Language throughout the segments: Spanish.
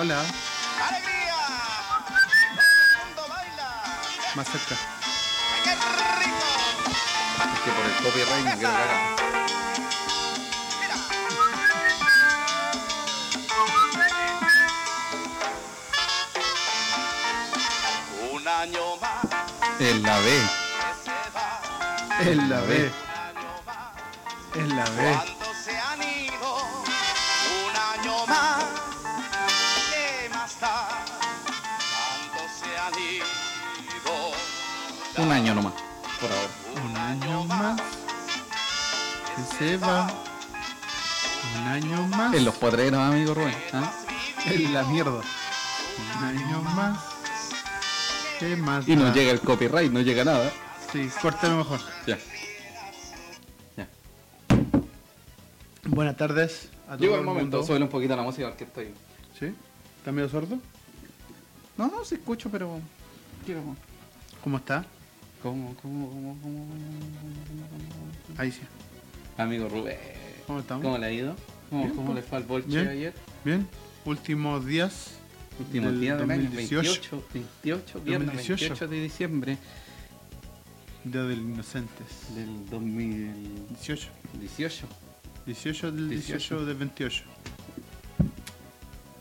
Hola, ¡Alegría! Todo el mundo baila. más cerca. ¡Ay, ¡Qué rico! Es que por el copyright no quiero que haga. Mira. Un año más En la B. Es la B, es la B. los potreros, amigo Rubén. ¿ah? en la mierda. Un año más. ¿Qué más? Y no da? llega el copyright, no llega nada. Sí, córtalo mejor. Ya. Ya. Buenas tardes a todo Llegó el el momento, mundo. súbele un poquito la música porque estoy. ¿Sí? ¿Está medio sordo? No, no, se escucho, pero. Quiero. ¿Cómo está? ¿Cómo, cómo, cómo, cómo? Ahí sí. Amigo Rubén. ¿Cómo estamos? ¿Cómo le ha ido? ¿Cómo, Bien, cómo pues. le fue al bolche Bien. ayer? Bien. Últimos días. Último Del día del año, 2018. 28, 28, viernes 2018. 28 de diciembre Día del Inocentes. del 2018. 18. 18 del 18, 18. del 28.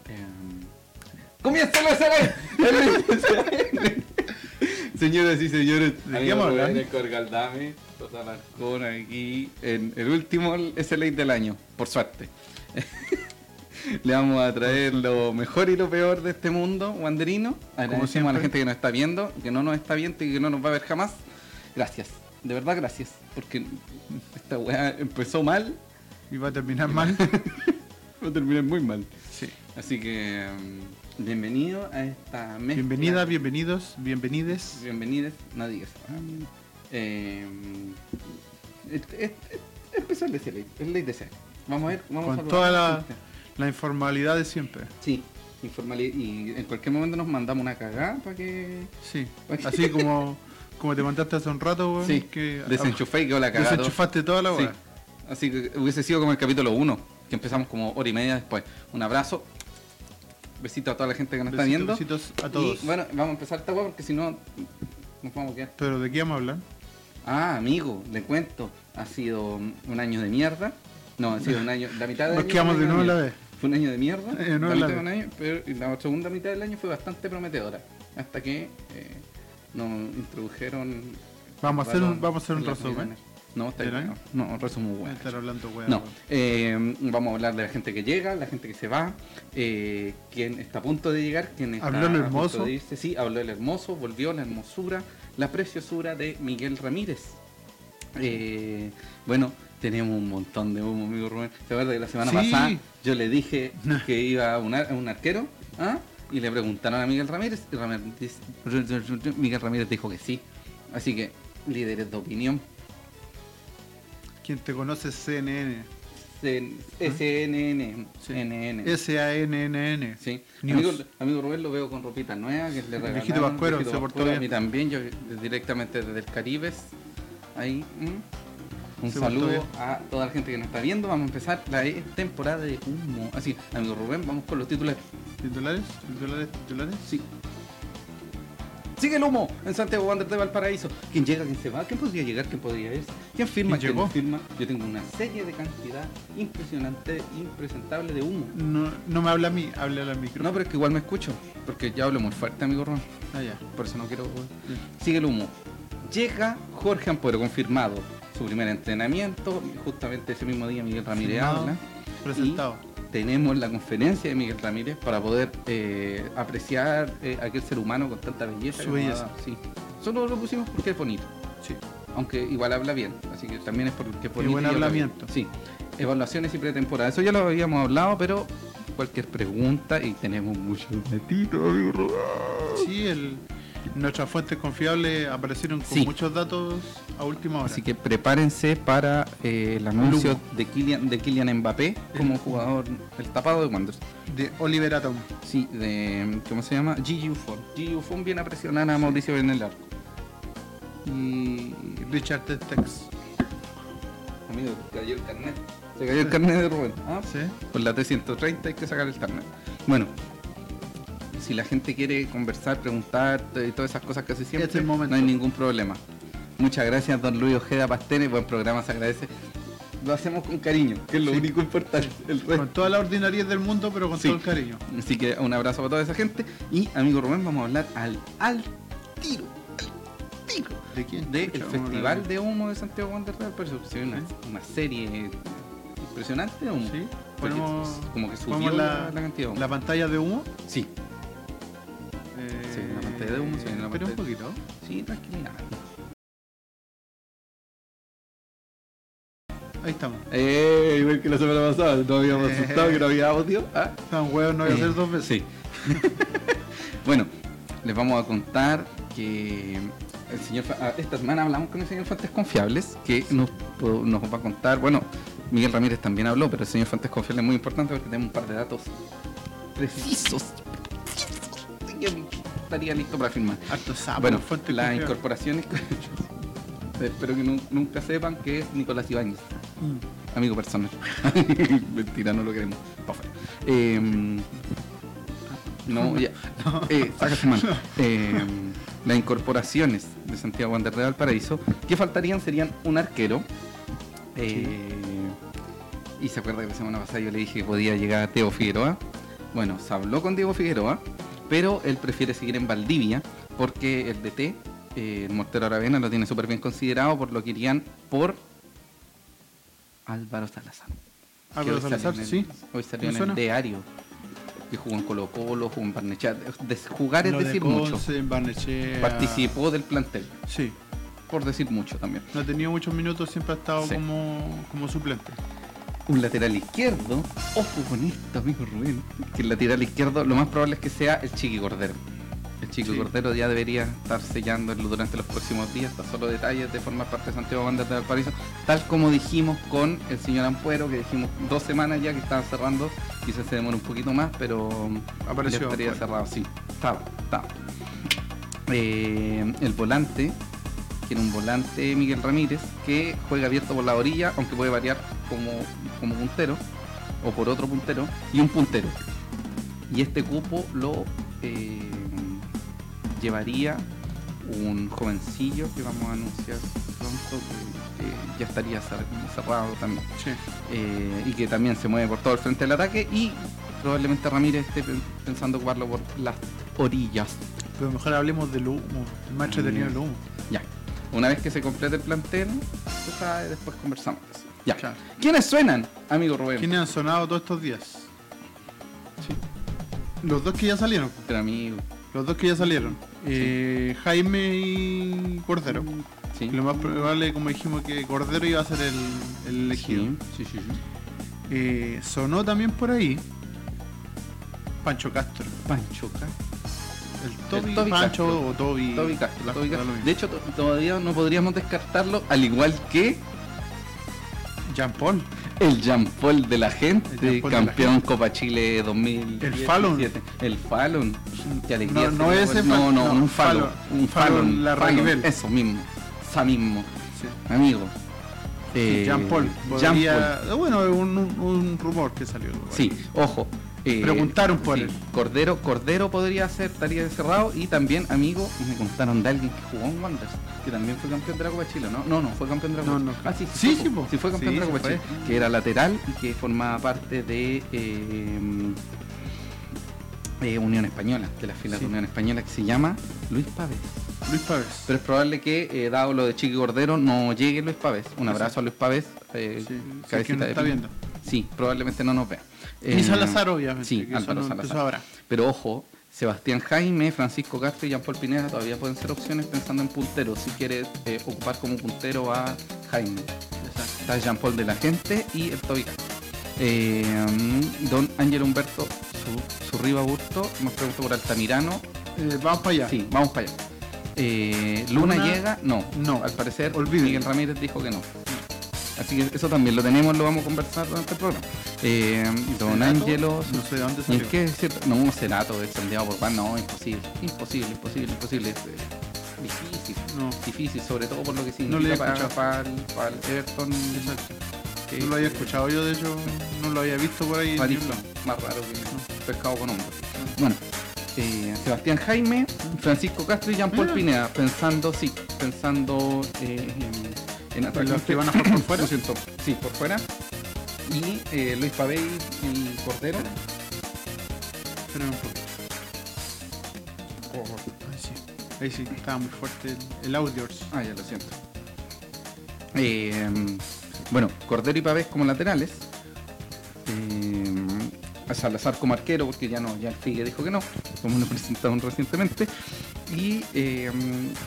Em, ¡Comienza el SLA! Señoras y señores, ¿De qué vamos a hablar? Alarcón aquí en el último SLA del año, por suerte. Le vamos a traer lo mejor y lo peor de este mundo wanderino. Agradecemos a la gente que nos está viendo, que no nos está viendo y que no nos va a ver jamás. Gracias, de verdad gracias, porque esta weá empezó mal, Y va a terminar mal. va a terminar muy mal. sí. Así que mm, bienvenido a esta mezcla. Bienvenida, bienvenidos, bienvenides. Bienvenidos, no digas. Eh, es- es- es- empezó el DC, el DC. Vamos a ver, vamos a Con saludar toda a la, gente. la informalidad de siempre. Sí, informalidad. Y en cualquier momento nos mandamos una cagada para que. Sí. Así como, como te contaste hace un rato, weón. Sí, que desenchufé y quedó la cagada. desenchufaste toda la Sí. weá. Así que hubiese sido como el capítulo 1, que empezamos como hora y media después. Un abrazo. Besito a toda la gente que nos está viendo. besitos a todos. Y bueno, vamos a empezar esta weá porque si no nos vamos a quedar. Pero ¿de qué vamos a hablar? Ah, amigo, le cuento. Ha sido un año de mierda. No, ha sido un año. La mitad del Nos año quedamos fue de nuevo la vez. Fue un año de mierda. Eh, la la mitad de vez. un año, pero la segunda mitad del año fue bastante prometedora. Hasta que eh, nos introdujeron. Vamos a hacer un, vamos a hacer un resumen. No, está ¿Del bien. No, un resumen bueno. estar hablando weá. No, eh, vamos a hablar de la gente que llega, la gente que se va, eh, quién está a punto de llegar, quién está Habló el a punto hermoso. de irse. Sí, habló el hermoso, volvió la hermosura, la preciosura de Miguel Ramírez. Eh, bueno, tenemos un montón de humo, amigo Rubén. ¿Se acuerda que la semana Sí. pasada yo le dije que iba a un, ar- a un arquero? ¿ah? Y le preguntaron a Miguel Ramírez y Ramírez- Miguel Ramírez dijo que sí. Así que, líderes de opinión, Quien te conoce CNN. SNN. S-A-N-N-N. Sí. Amigo, amigo Rubén lo veo con ropita nueva que le regalaron. viejito Pascuero, se portó bien. A mí también, yo directamente desde el Caribe. Ahí. Un Se saludo a toda la gente que nos está viendo. Vamos a empezar la e- temporada de humo. Así, amigo Rubén, vamos con los titulares. ¿Titulares? ¿Titulares? ¿Titulares? Sí. Sigue el humo en Santiago Wander de Valparaíso. ¿Quién llega? ¿Quién se va? ¿Quién podría llegar? ¿Quién podría irse? ¿Quién firma? ¿Quién firma? Yo tengo una serie de cantidad impresionante, impresentable de humo. No, no me habla a mí, habla al micro. No, pero es que igual me escucho, porque ya hablo muy fuerte, amigo Ron. Ah, ya. Por eso no quiero. Sigue el humo. Llega Jorge Ampuero, confirmado. Su primer entrenamiento, justamente ese mismo día Miguel Ramírez Firmado, habla. Presentado. Tenemos la conferencia de Miguel Ramírez para poder eh, apreciar eh, aquel ser humano con tanta belleza. Su belleza. Sí. Solo lo pusimos porque es bonito. Sí. Aunque igual habla bien, así que también es porque es bonito. buen hablamiento. Sí. Evaluaciones y pretemporada. Eso ya lo habíamos hablado, pero cualquier pregunta y tenemos muchos amigo. Sí, el, nuestras fuentes confiables aparecieron con Sí. muchos datos a última hora. Así que prepárense para eh, el anuncio de Kylian, de Kylian Mbappé como jugador, el tapado de Wanderers. De Oliver Atom. Sí, de. ¿Cómo se llama? Gigi Buffon. Gigi Buffon viene a presionar a Mauricio en el arco. Y. Richard Tex. Amigo, cayó el carnet. Se cayó el carnet de Rubén. ¿ah? Sí. Con la T130 hay que sacar el carnet. Bueno, si la gente quiere conversar, preguntar y todas esas cosas que hace siempre, Este el no hay ningún problema. Muchas gracias, don Luis Ojeda Pastenes, buen programa, se agradece. Lo hacemos con cariño, que es lo Sí. único importante. El resto- Con toda la ordinariedad del mundo, pero con Sí. todo el cariño. Así que un abrazo para toda esa gente. Y amigo Rubén, vamos a hablar al, al tiro, al tiro ¿De quién? vamos a Festival de Humo de Santiago Wanderers. Ve una, una serie impresionante de humo. Sí. Porque Ponemos, como que subió la, la cantidad de humo. la pantalla de humo. Sí, Sí, la pantalla de humo, sí, la Espera un poquito. sí, tranquilidad. Ahí estamos. Eh, igual que la semana pasada, no habíamos Eh. asustado que no había audio. Ah, Tan huevos no voy a Eh, hacer dos veces. Sí. bueno, les vamos a contar que el señor ah, esta semana hablamos con el señor Fuentes Confiables, que nos, nos va a contar, bueno, Miguel Ramírez también habló, pero el señor Fuentes Confiables es muy importante porque tenemos un par de datos precisos. Que Estaría listo para firmar. Harto sapo. bueno, las incorporaciones. Espero que nu- nunca sepan que es Nicolás Ibáñez. Mm. Amigo personal. Mentira, no lo queremos. Em, no, ya. Eh, mano. Em, las incorporaciones de Santiago Wander de Valparaíso, que faltarían serían un arquero. eh, y se acuerda que la semana pasada yo le dije que podía llegar Teo Figueroa. Bueno, se habló con Diego Figueroa, pero él prefiere seguir en Valdivia porque el DT, eh, el Mortero Aravena, lo tiene súper bien considerado, por lo que irían por Álvaro Salazar. Álvaro Salazar, el- sí. Hoy salió ¿Me en el diario. Que jugó en Colo Colo, jugó en Barnechea. De- jugar es Lo de decir mucho. Conce, en Barnechea. Participó del plantel, Sí. por decir mucho también. No ha tenido muchos minutos, siempre ha estado Sí. como, como suplente. Un lateral izquierdo, ojo con esto, amigo Rubén, que el lateral izquierdo lo más probable es que sea el Chiqui Cordero. El Chiqui Sí. Cordero ya debería estar sellándolo durante los próximos días, está solo detalles de formar parte de Santiago Wanderers de Valparaíso, tal como dijimos con el señor Ampuero, que dijimos dos semanas ya que estaban cerrando, quizás se demora un poquito más, pero Apareció ya estaría cerrado, sí, estaba, estaba. Eh, el volante, era un volante Miguel Ramírez, que juega abierto por la orilla, aunque puede variar como, como puntero, o por otro puntero, y un puntero. Y este cupo lo eh, llevaría un jovencillo que vamos a anunciar pronto, que, ya estaría cer- cerrado también, Sí. eh, y que también se mueve por todo el frente del ataque, y probablemente Ramírez esté pen- pensando ocuparlo por las orillas. Pero mejor hablemos del humo. El más entretenido Mm. del humo. Ya. Una vez que se complete el plantel, tú sabes, después conversamos. Ya. Claro. ¿Quiénes suenan, amigo Rubén? ¿Quiénes han sonado todos estos días? Los dos que ya salieron. Pero amigo. Los dos que ya salieron. Eh, Jaime y Cordero. Sí. Lo más probable, como dijimos, que Cordero iba a ser el, el elegido. Sí, sí, sí. sí. Eh, sonó también por ahí Pancho Castro. Pancho Castro. El Toby, Toby Pancho Castro. o Toby. Toby Castro, Toby. De hecho, to- todavía no podríamos descartarlo, al igual que Jean Paul. el Jean Paul de la gente, Jean Paul de la campeón Copa Chile 2017. El Fallon. El Fallon. Qué alegría. No, no ese ese no, no, no, un Fallon. Un Fallon la Raquel. Eso mismo. Esa mismo. Sí. Amigo. Eh, Jean Paul. Jean podría- Paul. Bueno, un- un rumor que salió. Sí, ojo. Eh, Preguntaron por él. Cordero, Cordero podría ser, estaría encerrado. Y también, amigo, me contaron de alguien que jugó en Wanderers, que también fue campeón de la Copa Chile, ¿no? No, no, fue campeón de la Copa No, no. Ah, sí, Sí, sí, po. sí fue campeón Sí, de la sí Copa. Chile, que era lateral y que formaba parte de eh, eh, Unión Española, de la fila Sí. de Unión Española, que se llama Luis Pávez. Luis Pávez. Pero es probable que, eh, dado lo de Chiqui Cordero, no llegue Luis Pávez. Un abrazo a Luis Pávez. Sí, sí, cabecita de está viendo. Sí, probablemente no nos vea. Y Eh, Salazar, obviamente. Sí, que Álvaro Salazar. Habrá. Pero ojo, Sebastián Jaime, Francisco Castro y Jean Paul Pineda todavía pueden ser opciones pensando en puntero. Si quiere eh, ocupar como puntero a Jaime. Está Jean Paul de la gente y el Toby. Eh, don Ángel Humberto su, Surriba Burto nos preguntó por Altamirano. Eh, vamos para allá. Sí, vamos para allá. Eh, Luna, Luna, llega, no. no. Al parecer, Olvídenlo. Miguel Ramírez dijo que no. Así que eso también lo tenemos, lo vamos a conversar durante el programa. Eh, don Ángelo, No sé de dónde ¿Y salió. es que es cierto? No, Cerato, el Santiago por no, imposible, imposible, imposible, imposible. Es, eh, difícil, No. difícil, sobre todo por lo que No le significa he para, para para el Everton. Exacto. que- No lo había escuchado yo, de hecho, no lo había visto por ahí. más raro que pescado con hombro. Bueno, eh, Sebastián Jaime, Francisco Castro y Jean-Paul. Pineda, pensando, sí, pensando eh, en, en ataque. los que van a jugar por fuera? Siento, Sí, por fuera. Y eh, Luis Pavey y Cordero. Espérame un poco. Ahí sí. Ahí sí, estaba muy fuerte el, el audio. Ah, ya lo siento. Eh, bueno, Cordero y Pavés como laterales. Eh, a Salazar como arquero, porque ya no, ya el Figue dijo que no, como lo presentaron recientemente. Y eh,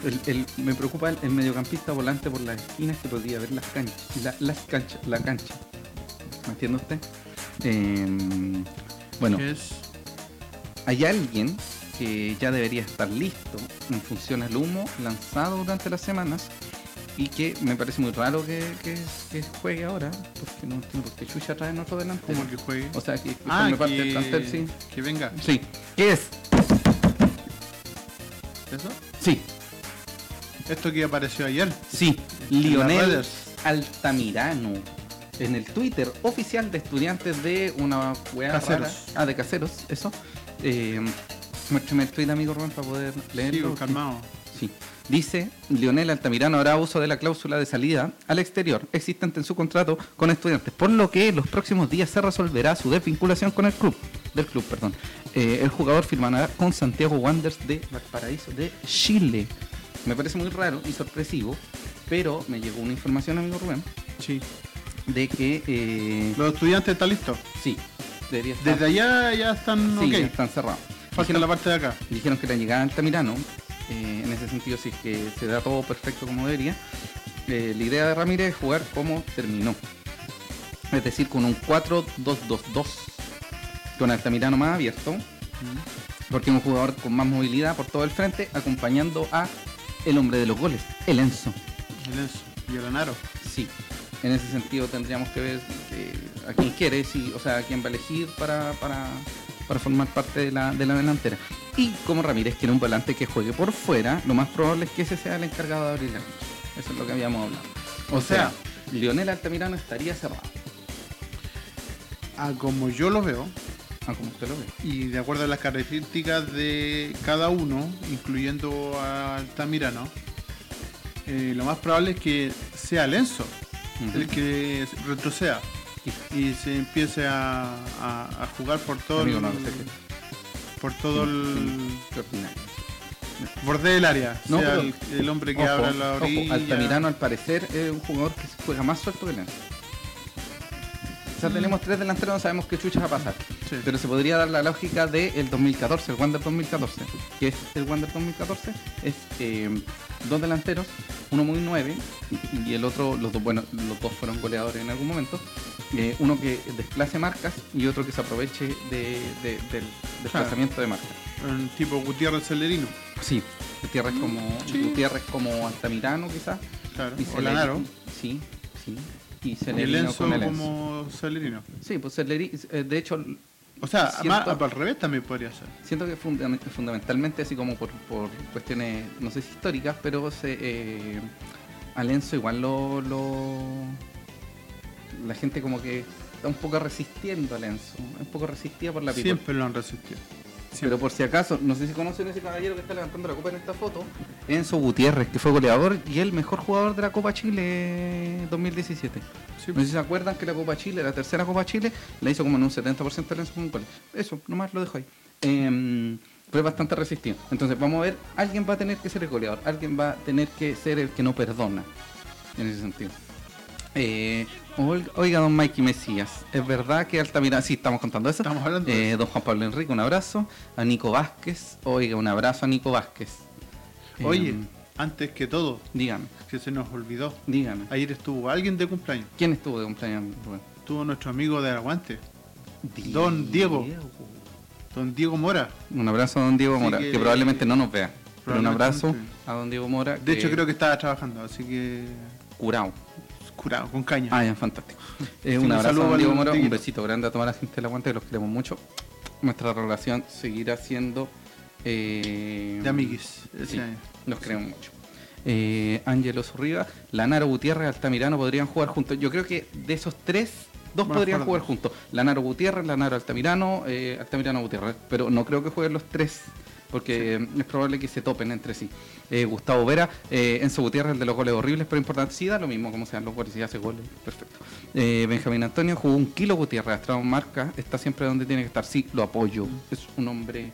el- el- me preocupa el, el mediocampista volante por las esquinas que podría ver las canchas, la, las canchas, la cancha. ¿Me entiende usted? Eh, bueno, Que hay alguien que ya debería estar listo en función al humo lanzado durante las semanas y que me parece muy raro que, que- que juegue ahora, porque no entiendo por qué Chucha trae otro delante. Como que juegue. O sea, que, que Ah, forme parte del que, plantel, sí. que venga. Sí. ¿Qué es? ¿Eso? Sí, Esto que apareció ayer. sí. Lionel. Altamirano. En el Twitter oficial de estudiantes de una weá Caseros. rara. Ah, de caseros, eso. Eh, muéstrame el tweet, amigo Rubén, para poder Sí, leerlo. pues, calmado. Sí. Dice, Lionel Altamirano hará uso de la cláusula de salida al exterior existente en su contrato con estudiantes, por lo que en los próximos días se resolverá su desvinculación con el club, del club, perdón. Eh, el jugador firmará con Santiago Wanderers de Valparaíso de Chile. Me parece muy raro y sorpresivo, pero me llegó una información, amigo Rubén, Sí. de que eh, Los estudiantes están listos. sí, debería estar. Desde allá ya están sí, ya están cerrados. Falta Dijeron- la parte de acá. Dijeron que la llegada de Altamirano, eh, en ese sentido, si es que se da todo perfecto como debería, eh, la idea de Ramírez es jugar como terminó. Es decir, con un 4-2-2-2, con Altamirano más abierto, porque es un jugador con más movilidad por todo el frente, acompañando a el hombre de los goles, el Enzo. El Enzo y el Anaro. Sí, en ese sentido tendríamos que ver eh, a quién quiere, si, o sea, a quién va a elegir para, para, para formar parte de la, de la delantera. Y como Ramírez quiere un volante que juegue por fuera, lo más probable es que ese sea el encargado de abrir la cancha. Eso es lo que habíamos hablado. O, O sea, sea, Lionel Altamirano estaría cerrado, Ah, como yo lo veo, ah, como usted lo ve. y de acuerdo a las características de cada uno, incluyendo a Altamirano, eh, lo más probable es que sea el Enzo Ujú. el que retroceda y se empiece a, a- a jugar por todo Amigo, el, no sé por todo el borde del área, No, sea pero- el, el hombre que Ojo, abra la ojo, orilla. Altamirano al parecer es un jugador que juega más suelto que Lenzo. O sea, tenemos tres delanteros, no sabemos qué chuchas va a pasar. Sí. Pero se podría dar la lógica del 2014, el Wander 2014. que es el Wander 2014? Es eh, dos delanteros, uno muy nueve y el otro, los dos, bueno, los dos fueron goleadores en algún momento. Eh, uno que desplace marcas y otro que se aproveche de- de- del desplazamiento de marcas. Un tipo Gutiérrez Celerino, Sí, Gutiérrez como, Sí. Gutiérrez como Altamirano quizás. claro, Y o Celeri- Lanaro, Sí, sí. Y y el Celerino con el como Celerino. Sí, pues Celeri, eh, de hecho, O sea, Siento- más al revés también podría ser. siento que funda- fundamentalmente, así como por, por cuestiones, no sé si históricas, pero se, eh, al Enzo igual lo, lo- La gente como que está un poco resistiendo al Enzo. Un poco resistida por la people. Siempre lo han resistido. Pero por si acaso, no sé si conocen ese caballero que está levantando la copa en esta foto, Enzo Gutiérrez, que fue goleador y el mejor jugador de la Copa Chile 2017. Sí, No sé si se acuerdan que la Copa Chile, la tercera Copa Chile, la hizo como en un 70% de Enzo con. Eso, nomás lo dejo ahí. Eh, fue bastante resistido. Entonces, vamos a ver, alguien va a tener que ser el goleador, alguien va a tener que ser el que no perdona, en ese sentido. Eh, oiga, don Mikey Mesías, es verdad que Altamirano, sí, estamos contando eso. Estamos hablando de Eh, don Juan Pablo Enrique, un abrazo. A Nico Vázquez, oiga, un abrazo a Nico Vázquez. Eh, Oye, antes que todo, dígame, que se nos olvidó, dígame. ayer estuvo alguien de cumpleaños, ¿Quién estuvo de cumpleaños, Rubén? estuvo nuestro amigo del aguante, Don Diego. don Diego Mora. Un abrazo a don Diego Así Mora, que- que, probablemente no nos vea. Pero un abrazo a don Diego Mora. De hecho, creo que estaba trabajando, así que Curado. Curado, con caña. Ah, ya, fantástico. Eh, un abrazo a Diego al Mora, un besito grande a toda la gente del aguante, que los queremos mucho. Nuestra relación seguirá siendo... eh, de amiguis. Sí, año. nos queremos mucho. Eh, Ángelo Zurriba, Lanaro Gutiérrez, Altamirano podrían jugar juntos. Yo creo que de esos tres, dos podrían jugar juntos. Lanaro Gutiérrez, Lanaro Altamirano, eh, Altamirano Gutiérrez. Pero no creo que jueguen los tres porque eh, es probable que se topen entre sí. Eh, Gustavo Vera, eh, Enzo Gutiérrez, el de los goles horribles, pero importantes. Sí, da lo mismo como sean los goles, si hace goles, perfecto. Eh, Benjamín Antonio jugó un kilo Gutiérrez, Astrado Marca, está siempre donde tiene que estar. Sí, lo apoyo. Es un hombre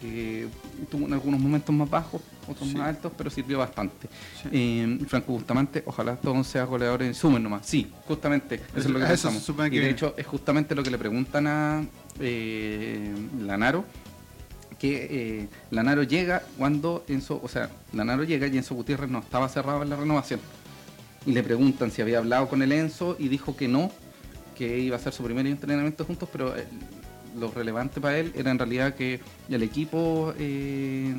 que tuvo en algunos momentos más bajos, otros Sí. más altos, pero sirvió bastante. Sí. Eh, Franco Bustamante, ojalá todos sean goleadores en sumen nomás. Sí, justamente, eso, es lo que eso pensamos. Y de hecho, es justamente lo que le preguntan a eh, Lanaro, que eh, Lanaro llega cuando Enzo, o sea, Lanaro llega y Enzo Gutiérrez no estaba cerrado en la renovación. Y le preguntan si había hablado con el Enzo y dijo que no, que iba a ser su primer entrenamiento juntos, pero eh, lo relevante para él era en realidad que el equipo eh,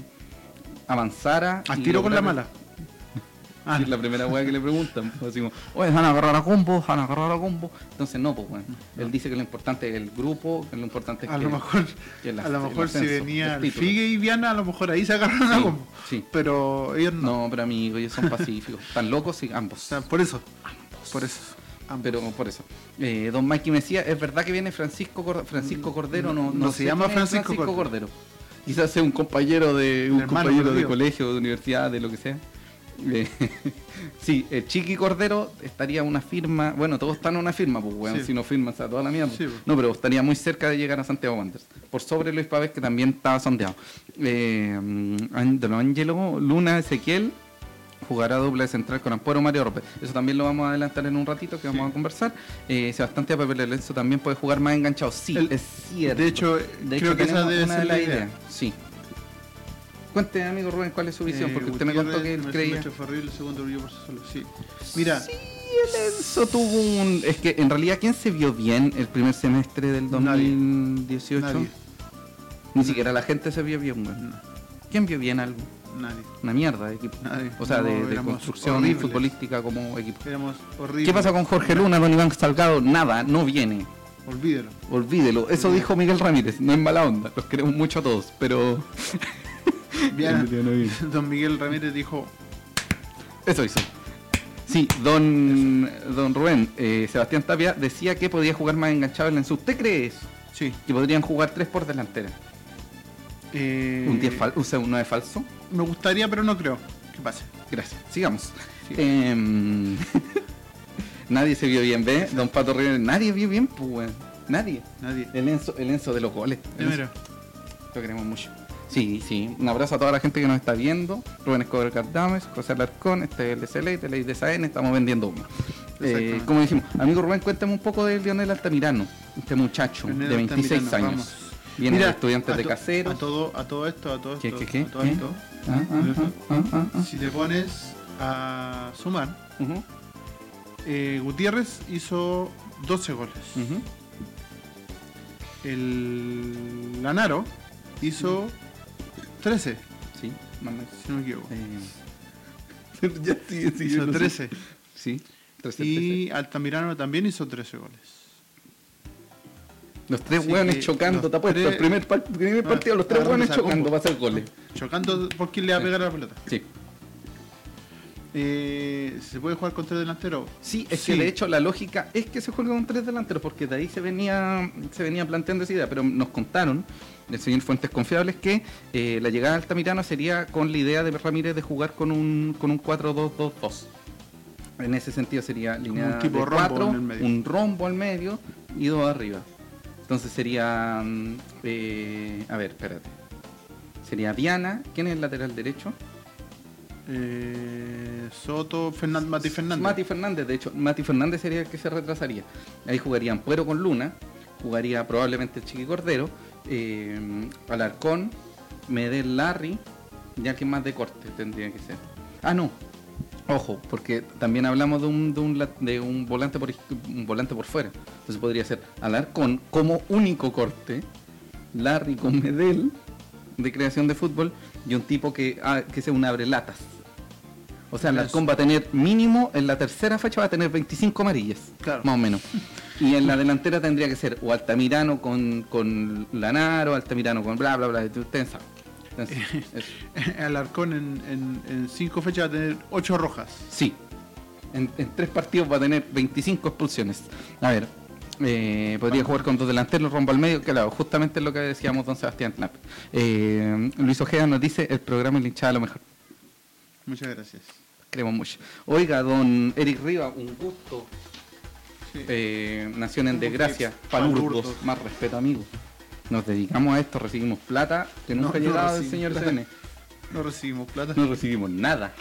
avanzara. Al tiro con la mala. Ah, es la primera weá que le preguntan. pues, Así como, oye, van a agarrar a combo, van a agarrar a combo. Entonces no, pues bueno. Él dice que lo importante es el grupo, que lo importante es a que. lo mejor, que a lo mejor si venía el. Figue y Viana, a lo mejor ahí se agarraron a Sí, combo. sí. Pero ellos no. No, pero amigos, ellos son pacíficos. Están locos, sí, O ambos. sea, por eso. Por eso. ambos. Pero por eso. Eh, don Mikey me decía, ¿es verdad que viene Francisco, Cor- Francisco Cordero? No, se llama es Francisco Cordero. Quizás sea un compañero de un compañero de colegio, de universidad, de lo que sea. Eh, sí, el Chiqui Cordero estaría una firma, bueno, todos están en una firma, pues weón, Sí. si no firman, o sea, toda la mierda. Sí, pues. No, pero estaría muy cerca de llegar a Santiago Wanderers. Por sobre Luis Pávez, que también estaba sondeado. Eh, mm, de lo Ángelo, Luna, Ezequiel, jugará doble de central con Ampuero Mario López. Eso también lo vamos a adelantar en un ratito que vamos Sí. a conversar. Eh, Sebastián Tía Pepe Lenzo también puede jugar más enganchado. Sí, El- es cierto. De hecho, De creo hecho, que esa debe una ser de la idea. ideas. Sí. Cuente, amigo Rubén, cuál es su visión, Eh, porque usted me contó que él creía. segundo brilló por sí solo. Sí. Mira, Sí, el Enzo tuvo un. Es que en realidad, ¿quién se vio bien el primer semestre del Nadie. 2018? nadie. Ni siquiera la gente se vio bien, güey. No, ¿Quién vio bien algo? nadie. Una mierda de equipo. Nadie. O sea, de, No, de éramos construcción horribles. futbolística como equipo. Éramos horribles. ¿Qué pasa con Jorge Luna, don Iván Salgado? Nada, no viene. Olvídelo. Olvídelo. Eso dijo Miguel Ramírez. No es mala onda. Los queremos mucho a todos, pero. Viana, don Miguel Ramírez dijo, Eso hizo. Sí, don, don Rubén, eh, Sebastián Tapia decía que podía jugar más enganchado en Lenzo. ¿Usted cree eso? sí. Que podrían jugar tres por delantera. eh, ¿Un 10 fal o sea, un 9 falso? Me gustaría, pero no creo. Que pase. Gracias. Sigamos. Em, nadie se vio bien, ¿ve? Don Pato Rivera, nadie vio bien, pues. Nadie. Nadie. El Enzo, el Enzo de los goles. Enzo. Lo queremos mucho. Sí, sí. Un abrazo a toda la gente que nos está viendo. Rubén Escobar Cardames, José Alarcón, este es el de Celeste, Ley de SAN, estamos vendiendo uno. Eh, como dijimos, amigo Rubén, cuéntame un poco de Lionel Altamirano, este muchacho Leonel de 26 Altamirano, años. vamos. Viene Mira, de estudiantes de caseros. A todo, a todo esto, a todo ¿Qué, esto. qué, qué? A todo ¿Eh? esto. Ah, ah, ah, Si te pones a sumar, eh, Gutiérrez hizo 12 goles. El Lanaro hizo 13, Sí, si no me equivoco. Eh, ya sí, yo hizo lo sé. 13. Sí, 13, Y Altamirano también hizo 13 goles. Los tres Así hueones chocando, te apuesto. tres- El primer, par- primer Ah, partido, los tres hueones chocando para hacer goles. Chocando por quién le va a pegar a la pelota. Sí. Eh, ¿Se puede jugar con tres delanteros? Sí, es Sí. que de hecho la lógica es que se juegue con tres delanteros, porque de ahí se venía, se venía planteando esa idea, pero nos contaron, el señor Fuentes Confiables, que eh, la llegada de Altamirano sería con la idea de Ramírez de jugar con un, con un 4-2-2-2. En ese sentido sería línea un tipo de rombo cuatro, en el medio. un rombo al medio y dos arriba. Entonces sería, mm, eh, a ver, espérate. Sería Diana, ¿quién es el lateral derecho? Eh, Soto, Fernan- Mati Fernández. Mati Fernández, de hecho, Mati Fernández sería el que se retrasaría. Ahí jugarían Puero con Luna, jugaría probablemente el Chiqui Cordero, eh, Alarcón, Medel Larry, ya que más de corte tendría que ser. Ah, no. Ojo, porque también hablamos de un, de un, de un volante por un volante por fuera. Entonces podría ser Alarcón como único corte, Larry con Medel de creación de fútbol y un tipo que, ah, que sea un abrelatas. O sea, Alarcón va a tener mínimo, en la tercera fecha va a tener 25 amarillas, Claro. más o menos. Y en la delantera tendría que ser o Altamirano con, con Lanaro, Altamirano con bla, bla, bla, ustedes saben. Entonces, eso. Alarcón en, en, en cinco fechas va a tener ocho rojas. Sí, en, en tres partidos va a tener 25 expulsiones. A ver, Eh, podría jugar con dos delanteros, rombo al medio, claro, justamente lo que decíamos don Sebastián Knapp. Eh, Luis Ojeda nos dice, el programa es hinchada a lo mejor. Muchas gracias. Creemos mucho. Oiga, don Eric Riva, un gusto. Sí. Eh, nación en desgracia, palurdos, palurdos. más respeto, amigo. Nos dedicamos a esto, recibimos plata que No, nunca no del señor plata. CN. No recibimos plata. No recibimos nada.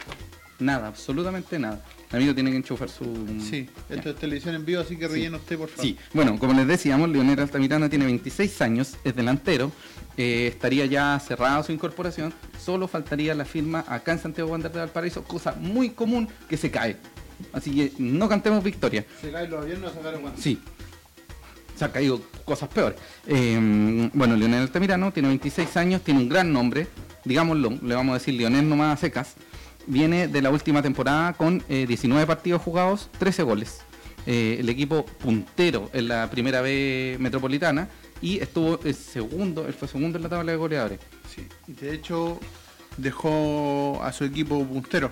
Nada, absolutamente nada. Amigo tiene que enchufar su. Sí, Ya. esto es televisión en vivo, así que rellena usted, por favor. Sí, bueno, como les decíamos, Leonel Altamirano tiene 26 años, es delantero, eh, estaría ya cerrada su incorporación, solo faltaría la firma acá en Santiago Wander de Valparaíso, cosa muy común que se cae. Así que no cantemos victoria. Se caen los aviones el guante. Sí. Se han caído cosas peores. Eh, bueno, Leonel Altamirano tiene 26 años, tiene un gran nombre, digámoslo, le vamos a decir Leonel nomás a secas. Viene de la última temporada con eh, 19 partidos jugados, 13 goles. Eh, el equipo puntero en la primera B metropolitana y estuvo el segundo, él fue segundo en la tabla de goleadores. Sí. Y de hecho, dejó a su equipo puntero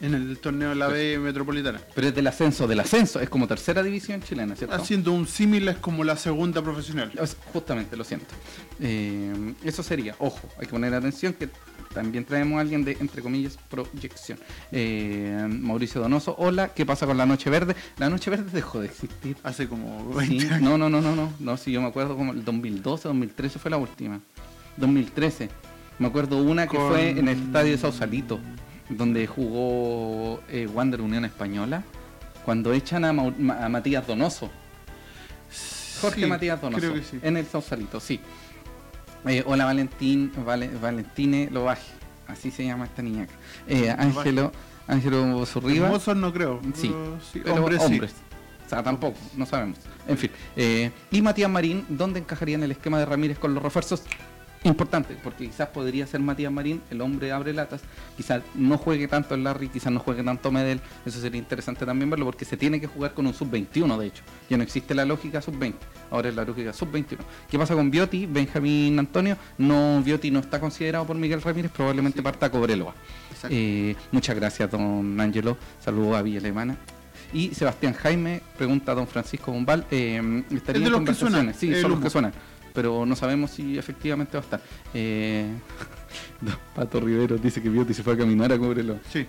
en el torneo de la B Metropolitana. Pero es del ascenso, del ascenso, es como tercera división chilena, ¿cierto? Haciendo un símil es como la segunda profesional. Es- Justamente, lo siento. Eh, eso sería, ojo, hay que poner atención que también traemos a alguien de, entre comillas, proyección. Eh, Mauricio Donoso, hola, ¿qué pasa con la Noche Verde? La Noche Verde dejó de existir. Hace como Sí, 20 años. no, no, no, no, no, no, sí, yo me acuerdo como el 2012, 2013 fue la última. 2013. Me acuerdo una que Con- fue en el estadio de Sausalito, donde jugó eh, Wander Unión Española, cuando echan a, Mau- Ma- a Matías Donoso. Jorge Sí, Matías Donoso. Sí. En el Sausalito, sí. Eh, hola Valentín, Vale- Valentine Lobaje, así se llama esta niña. acá. Eh, Ángelo, Ángelo Zurriba. Hermosos no creo. Sí, sí, pero hombres, hombres. O sea, tampoco, no sabemos. En fin. eh, y Matías Marín, ¿dónde encajaría en el esquema de Ramírez con los refuerzos? Importante, porque quizás podría ser Matías Marín, el hombre abre latas, quizás no juegue tanto el Larry, quizás no juegue tanto Medel, eso sería interesante también verlo, porque se tiene que jugar con un sub-21 de hecho, ya no existe la lógica sub-20, ahora es la lógica sub-21. ¿Qué pasa con Bioti, Benjamín Antonio? No, Bioti no está considerado por Miguel Ramírez, probablemente parta a Cobreloa. Eh, muchas gracias, don Angelo. Saludos a Villa Alemana. Y Sebastián Jaime pregunta a don Francisco Bombal. Eh, ¿estaría en conversaciones? Sí, son los que suenan. Pero no sabemos si efectivamente va a estar. Eh, Pato Rivero dice que Bioti se fue a caminar a Cobreloa. Sí.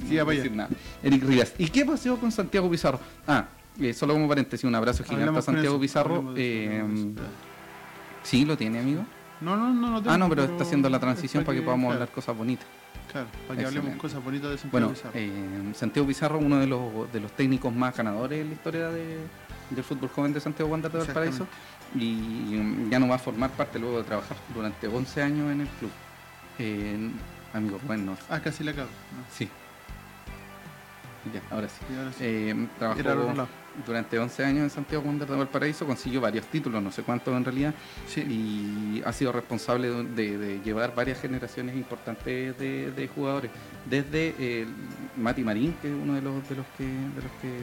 No Sí, voy a decir nada. Eric Rivas. ¿Y qué pasó con Santiago Pizarro? Ah, eh, solo como paréntesis, un abrazo gigante Hablamos a Santiago Pizarro. Eh, sí, lo tiene, amigo. No, no, no, no tengo, Ah, no, pero está haciendo la transición para que podamos claro, hablar cosas bonitas. Claro, para que hablemos cosas bonitas de Santiago Bueno, Pizarro. eh, Santiago Pizarro, uno de los, de los técnicos más ganadores en la historia de- del fútbol joven de Santiago Wander de Valparaíso y ya no va a formar parte luego de trabajar durante 11 años en el club. Eh, amigo Rubén. Ah, casi la acabo. No, Sí. Ya, ahora sí. ahora sí. Eh, trabajó durante 11 años en Santiago Wander de Valparaíso, consiguió varios títulos, no sé cuántos en realidad, Sí. y ha sido responsable de, de- de llevar varias generaciones importantes de, de jugadores, desde eh, Mati Marín, que es uno de los de los que de los que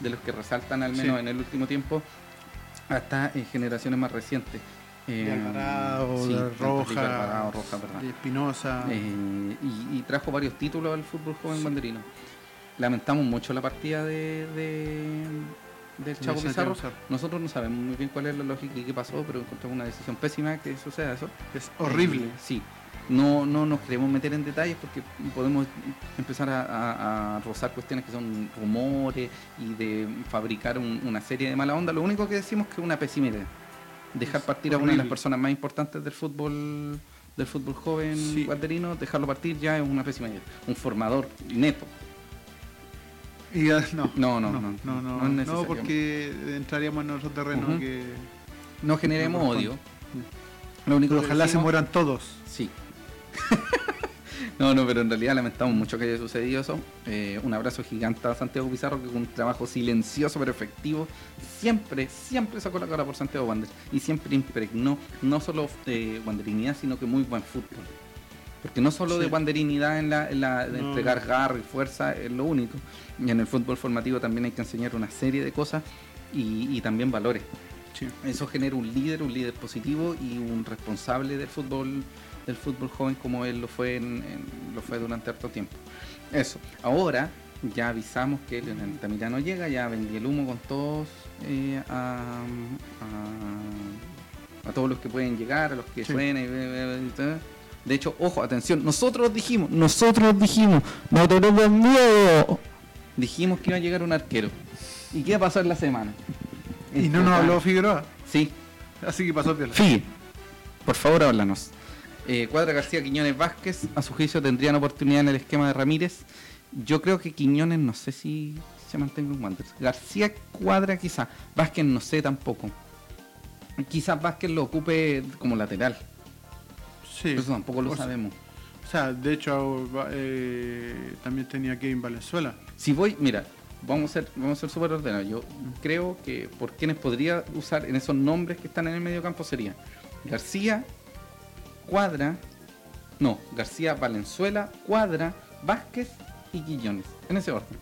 de los que resaltan al menos Sí. en el último tiempo, hasta eh, generaciones más recientes. de Eh, Alvarado, sí, de tanto Roja, Felipe Alvarado, Roja, ¿verdad? de Espinosa. Eh, y, y trajo varios títulos al fútbol joven Sí. banderino. Lamentamos mucho la partida de, de- del de Chavo. Pizarro. Nosotros no sabemos muy bien cuál es la lógica y qué pasó, pero encontramos una decisión pésima que suceda eso. Es horrible. Eh, sí. No, no nos queremos meter en detalles porque podemos empezar a, a- a rozar cuestiones que son rumores y de fabricar un- una serie de mala onda. Lo único que decimos es que es una pésima idea. Dejar partir a una de las personas más importantes del fútbol del fútbol joven Sí. guanderino, dejarlo partir ya es una pésima idea. Un formador neto. Y, ah, no, No, no, no, no, no, no no, porque entraríamos en otro terreno Ujú. que No generemos No odio. Lo único pero que ojalá se decimos- mueran todos. Sí. no, no, pero en realidad lamentamos mucho que haya sucedido eso. Eh, un abrazo gigante a Santiago Pizarro, que con un trabajo silencioso pero efectivo, siempre, siempre sacó la cara por Santiago Wander y siempre impregnó no solo eh, wanderinidad, sino que muy buen fútbol. Porque no solo Sí. de wanderinidad en la, en la- de No. entregar garra y fuerza es lo único. Y en el fútbol formativo también hay que enseñar una serie de cosas y, y también valores. Sí. Eso genera un líder, un líder positivo y un responsable del fútbol, del fútbol joven como él lo fue en, en- lo fue durante harto tiempo. Eso. Ahora, ya avisamos que el Altamirano llega, ya vendí el humo con todos eh, a, a, a todos los que pueden llegar, a los que Sí. suenen. y- todo. De hecho, ojo, atención, nosotros dijimos, nosotros dijimos, no tenemos miedo. Dijimos que iba a llegar un arquero. ¿Y qué pasó en la semana? Y no nos habló Figueroa, Sí, así que pasó piola. Figue, por favor, háblanos. Eh, Cuadra García Quiñones Vázquez, a su juicio tendrían oportunidad en el esquema de Ramírez. Yo creo que Quiñones no sé si se mantenga en Wanderers. García Cuadra quizá, Vázquez no sé tampoco. Quizás Vázquez lo ocupe como lateral, Sí. eso tampoco lo O sea, sabemos. O sea, de hecho, eh, también tenía Kevin Valenzuela. Si voy, mira, vamos a ser, vamos a ser súper ordenados. Yo creo que por quienes podría usar en esos nombres que están en el medio campo sería García, Cuadra, no, García, Valenzuela, Cuadra, Vázquez y Quillones. En ese orden.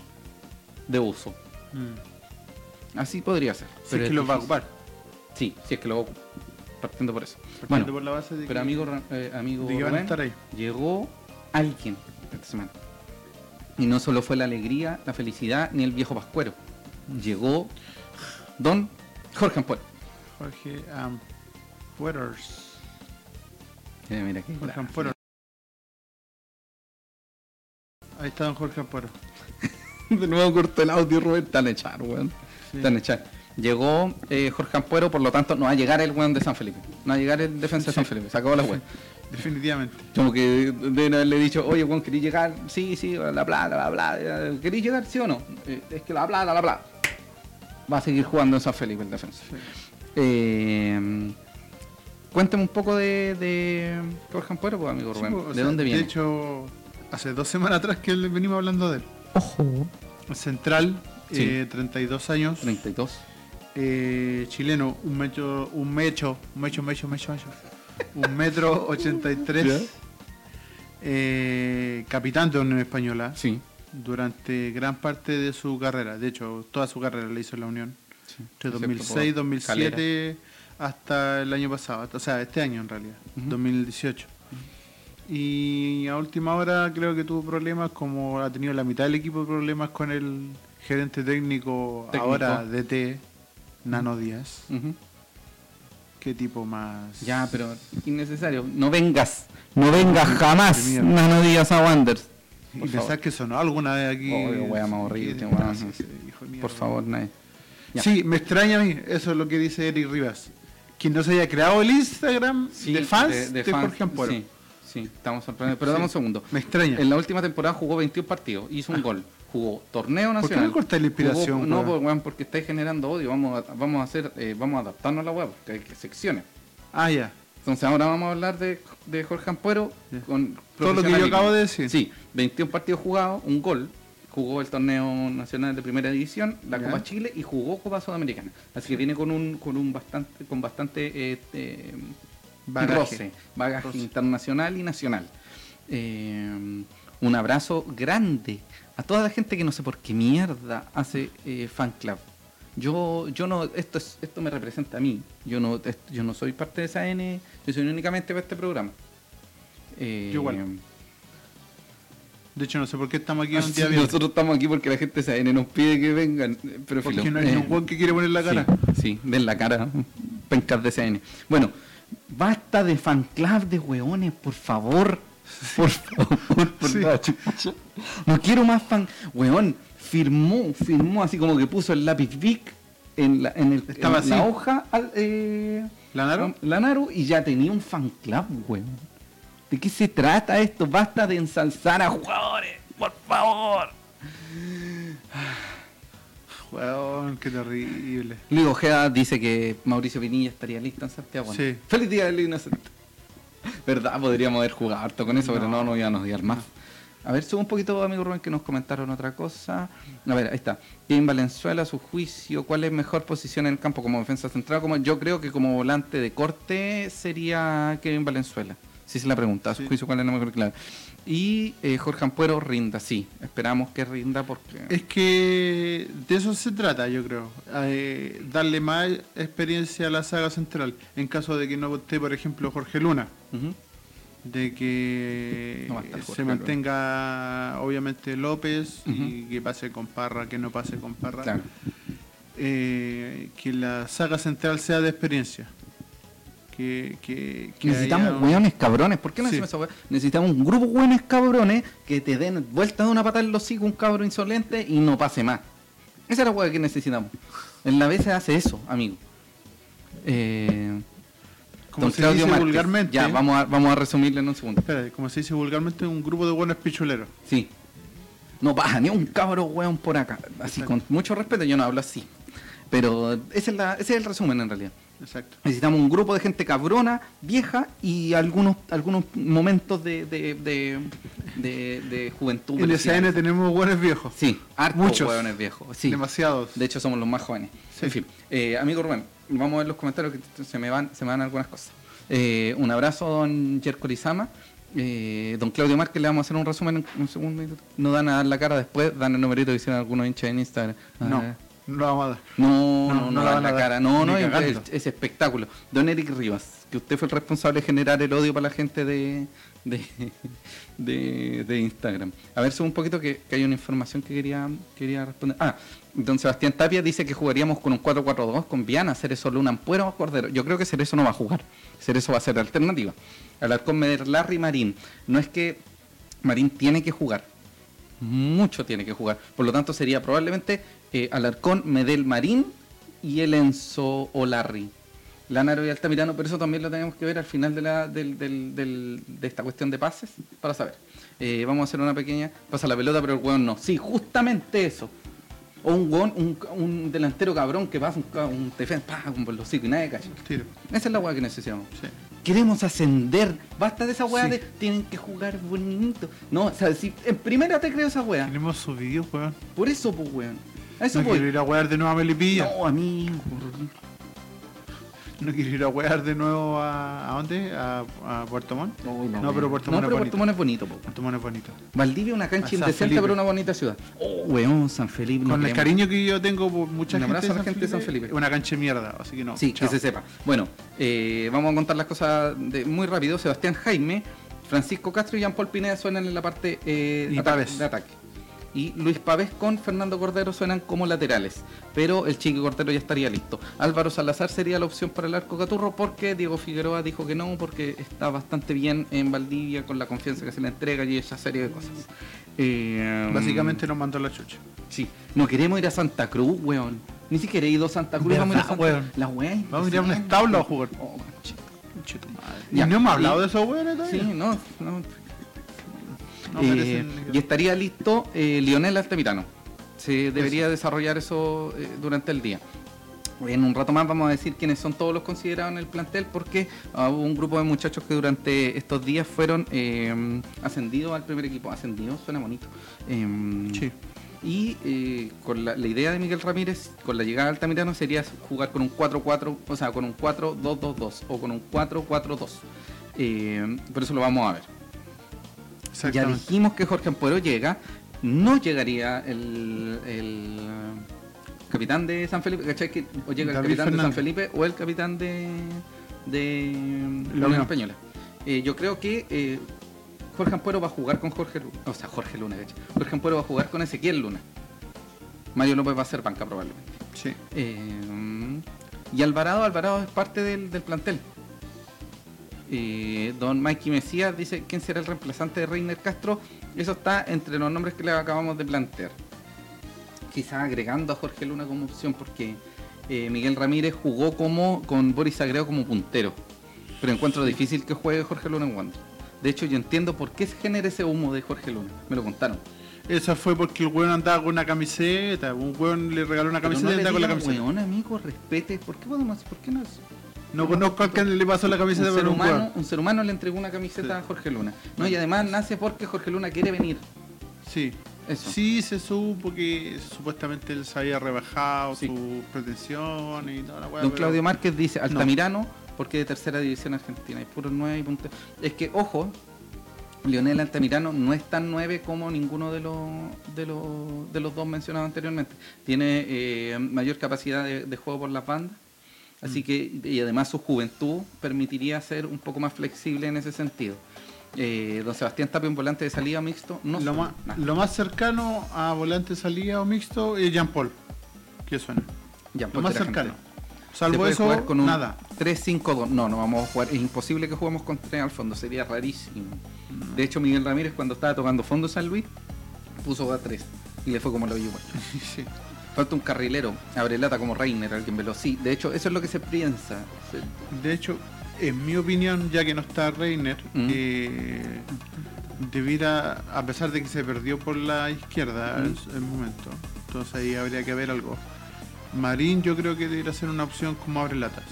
De uso. Así podría ser. Si es es que los va a ocupar. Sí, si es que lo ocupa. Partiendo por eso. Partiendo Bueno, por la base de pero que- amigo, eh, amigo de a Rubén, estar ahí. llegó alguien esta semana. Y no solo fue la alegría, la felicidad, ni el viejo pascuero. Llegó don Jorge Ampuero. Jorge Ampueros. Mira qué Jorge. Ampuero. Ahí está don Jorge Ampuero. De nuevo cortó el audio, Rubén. Están echar, weón. Sí. Echar. Llegó eh, Jorge Ampuero, por lo tanto, no va a llegar el weón de San Felipe. No va a llegar el defensa de San. Felipe. Se acabó la weón. Definitivamente. Como que deben haberle dicho, oye, weón, ¿queréis llegar? Sí, sí, la plata, la plata. ¿Queréis llegar, sí o no? Eh, es que la plata, la plata. Va a seguir jugando en San Felipe el defensa. Eh, cuéntame un poco de, de Jorge Ampuero, pues, amigo Sí, Rubén. pues, ¿De sea, dónde viene? De hecho, hace dos semanas atrás que venimos hablando de él. Ojo. Central, Sí. eh, 32 años. 32. eh, chileno, un metro, un mecho, un mecho, mecho, mecho, mecho. Un metro 83. Ya. eh, capitán de Unión Española Sí. durante gran parte de su carrera. De hecho, toda su carrera la hizo en la Unión. sí. Entre Excepto 2006, por 2007 hasta el año pasado. O sea, este año en realidad, Ujú. 2018. Y a última hora creo que tuvo problemas, como ha tenido la mitad del equipo problemas con el gerente técnico, Técnico. ahora DT, Nano Díaz. Ujú. Qué tipo más. Ya, pero innecesario. No vengas. No vengas jamás. de mierda. No, no digas a Wanders. ¿Y pensás que sonó alguna vez aquí? Qué wea más horrible. Por favor, nadie. Ya. Sí, me extraña a mí, eso es lo que dice Eric Rivas. Que no se haya creado el Instagram de fans de, fans, Jorge Ampuero. Sí, sí, estamos sorprendidos. Pero Sí. dame un segundo. Me extraña. En la última temporada jugó 21 partidos, hizo un gol. Jugó torneo ¿Por qué nacional. me cortáis la inspiración, Jugó- no, weón, porque estáis generando odio. Vamos a, vamos a hacer, eh, vamos a adaptarnos a la web, porque hay que secciones. Ah, ya. Entonces ahora vamos a hablar de, de Jorge Ampuero con Todo lo que yo acabo de decir. Sí, 21 partidos jugados, un gol. Jugó el torneo nacional de primera división, la. Copa Chile y jugó Copa Sudamericana. Así que viene con un con un bastante con bastante eh, eh, Bagaje. roce, bagaje Roce. internacional y nacional. Eh, un abrazo grande a toda la gente que no sé por qué mierda hace eh, fan club. Yo, yo no, esto es, esto me representa a mí. Yo no, est- yo no soy parte de esa N, yo soy únicamente para este programa. Yo igual. De hecho, no sé por qué estamos aquí ah, un sí, día viernes. nosotros estamos aquí porque la gente de esa N nos pide que vengan. eh, Pero Porque filo, no hay eh, ningún que quiere poner la cara. Sí, sí, den la cara. Pencas de CN. Bueno, basta de fan club de hueones, por favor. Por favor, por Sí. favor. No quiero más fan. Weón, firmó, firmó así como que puso el lápiz Vic en la, en el, Estaba en la hoja al, eh, y ya tenía un fan club, weón. ¿De qué se trata esto? Basta de ensalzar a jugadores, por favor. Weón, qué terrible. Luis Ojeda dice que Mauricio Pinilla estaría listo en Santiago. Sí. Feliz día del inocente. ¿Verdad? Podríamos haber jugado harto con eso, pero no, No. iban a odiar más. A ver, sube un poquito, amigo Rubén, que nos comentaron otra cosa. A ver, ahí está. Kevin Valenzuela, su juicio, ¿cuál es mejor posición en el campo como defensa central? Como, yo creo que como volante de corte sería Kevin Valenzuela. Si se la pregunta, su Sí. juicio, ¿cuál es la mejor clave? Y eh, Jorge Ampuero rinda, sí. Esperamos que rinda porque... Es que de eso se trata, yo creo. Eh, darle más experiencia a la saga central. En caso de que no esté, por ejemplo, Jorge Luna. De que No Jorge se mantenga obviamente López y que pase con Parra, que no pase con Parra. Claro. Eh, que la saga central sea de experiencia. Que, que, que Necesitamos haya hueones cabrones. ¿Por qué no Sí. decimos hueá? Necesitamos un grupo de hueones cabrones que te den vuelta de una patada en los hocico un cabro insolente y no pase más. Esa es la hueá que necesitamos. En la vez se hace eso, amigo. Eh, Como se Claudio dice Márquez. vulgarmente. Ya, vamos a, vamos a resumirlo en un segundo. Espera, como se dice vulgarmente, un grupo de buenos pichuleros. Sí. No pasa ni un cabro hueón por acá. Así, Exacto. con mucho respeto, yo no hablo así. Pero ese es, la- ese es el resumen en realidad. Exacto. Necesitamos un grupo de gente cabrona, vieja y algunos algunos momentos de, de, de, de- de juventud. En. SN tenemos buenos viejos. Sí, hartos Muchos. hueones viejos. Sí. Demasiados. De hecho, somos los más jóvenes. Sí. En fin, eh, amigo Rubén, vamos a ver los comentarios que se me van, se me van algunas cosas. Eh, un abrazo, don Jerko Lizama. Eh, don Claudio Márquez, le vamos a hacer un resumen en un segundo. No dan a dar la cara después, dan el numerito que hicieron algunos hinchas en Instagram. No, Ah, no vamos a dar. no, No, no, no la la dar, cara. No, ni no, es, es espectáculo. Don Eric Rivas, que usted fue el responsable de generar el odio para la gente de, de, de, de Instagram. A ver, sube un poquito que, que hay una información que quería, quería responder. Ah, don Sebastián Tapia dice que jugaríamos con un 4-4-2 con Viana, Cerezo, Luna, Ampuero o Cordero. Yo creo que Cerezo no va a jugar. Cerezo va a ser la alternativa. Alarcón, Meder, Larry, Marín. No es que Marín tiene que jugar mucho tiene que jugar. Por lo tanto, sería probablemente eh, Alarcón, Medel Marín y el Enzo Olarri. Lanaro y Altamirano, pero eso también lo tenemos que ver al final de, la, del- del- del- de esta cuestión de pases para saber. Eh, vamos a hacer una pequeña. Pasa la pelota, pero el hueón no. Sí, justamente eso. O un hueón, un, un delantero cabrón que pasa un, un defensa, pa, con los hocico y nadie cacha. Tiro. Esa es la hueá que necesitamos. Sí. Queremos ascender. Basta de esa Sí. de tienen que jugar bonito. No, o sea, si en primera te creo esa weá. Tenemos subido, weón. Por eso, pues, weón. Eso No quiero ir a wear de nuevo a Melipilla. No, amigo. No quiero ir a wear de nuevo a. ¿A dónde? ¿A, a Puerto Montt? No, No, pero Puerto no, Montt es pero bonito. Puerto Montt es bonito, po. Puerto Montt es bonito. Valdivia es una cancha indecente, pero una bonita ciudad. Oh, weón, San Felipe. no Con el queremos- cariño que yo tengo por mucha Un gente, abrazo de a la gente de San Felipe, es Una cancha de mierda, así que no. Sí, chao. que se sepa. Bueno, eh, vamos a contar las cosas de- muy rápido. Sebastián Jaime, Francisco Castro y Jean Paul Pineda suenan en la parte eh, Y ataque- Pavés. de ataque. Y Luis Pavés con Fernando Cordero suenan como laterales. Pero el Chiqui Cordero ya estaría listo. Álvaro Salazar sería la opción para el arco Caturro porque Diego Figueroa dijo que no, porque está bastante bien en Valdivia con la confianza que se le entrega y esa serie de cosas. Eh, Básicamente nos mandó la chucha. Sí. No queremos ir a Santa Cruz, weón. Ni siquiera he ido a Santa Cruz. Vamos a ir a ¿Verdad, Santa weón? La es Vamos a ir a un establo a jugar. Oh, madre. Ya. Y no hemos hablado de esos weones todavía. Sí, no, no. No Eh, y estaría listo eh, Lionel Altamirano. Se debería desarrollar eso eh, durante el día. En un rato más vamos a decir quiénes son todos los considerados en el plantel porque ah, hubo un grupo de muchachos que durante estos días fueron eh, ascendidos al primer equipo. Ascendidos suena bonito. Em, Sí. Y eh, con la, la idea de Miguel Ramírez, con la llegada de Altamirano, sería jugar con un 4-4, o sea, con un 4-2-2-2 o con un 4-4-2. Eh, por eso lo vamos a ver. Ya dijimos que Jorge Ampuero llega, no llegaría el, el, capitán de San Felipe, ¿cachai? Que o llega el capitán de San Fernández. Felipe o el capitán de, de La Unión Unión. Española. Eh, yo creo que eh, Jorge Ampuero va a jugar con Jorge Luna, o sea, Jorge Luna, ¿cachai? Jorge Ampuero va a jugar con Ezequiel Luna. Mario López va a ser banca probablemente. Sí. Eh, y Alvarado, Alvarado es parte del, del plantel. Eh, don Mikey Mesías dice quién será el reemplazante de Reiner Castro. Eso está entre los nombres que le acabamos de plantear. Quizás agregando a Jorge Luna como opción porque eh, Miguel Ramírez jugó como con Boris Agreo como puntero. Pero encuentro difícil que juegue Jorge Luna en Wander. De hecho, yo entiendo por qué se genera ese humo de Jorge Luna. Me lo contaron. Esa fue porque el weón andaba con una camiseta. Un weón le regaló una camiseta no y andaba con la camiseta. weón, amigo, respete. ¿Por qué podemos ¿Por qué no? No conozco al que le pasó la camiseta, un ser, humano, un ser humano le entregó una camiseta Sí. a Jorge Luna. No, y además nace porque Jorge Luna quiere venir. Sí. Eso. Sí, se supo que supuestamente él se había rebajado Sí. sus pretensiones y toda la weá. Don pero- Claudio Márquez dice, Altamirano, porque de tercera división argentina, hay puros nueve y punto. Es que, ojo, Lionel Altamirano no es tan nueve como ninguno de los de los, de los dos mencionados anteriormente. Tiene eh, mayor capacidad de, de juego por las bandas. Así que, y además su juventud permitiría ser un poco más flexible en ese sentido. Eh, don Sebastián Tapia, un volante de salida mixto. No lo, más, lo más cercano a volante salida o mixto es Jean Paul. Que suena. Ya, Lo más cercano. gente. Se Salvo puede eso, jugar con un nada. 3-5-2. No, no vamos a jugar. Es imposible que juguemos con 3 al fondo. Sería rarísimo. De hecho, Miguel Ramírez, cuando estaba tocando fondo San Luis, puso a 3. Y le fue como lo igual. Sí. Falta un carrilero. Abre lata como Reiner, alguien veloz. Sí, de hecho, eso es lo que se piensa. De hecho, en mi opinión, ya que no está Reiner, Mm. eh, debiera, a pesar de que se perdió por la izquierda Mm. en el momento, entonces ahí habría que ver algo. Marín yo creo que debería ser una opción como abre latas.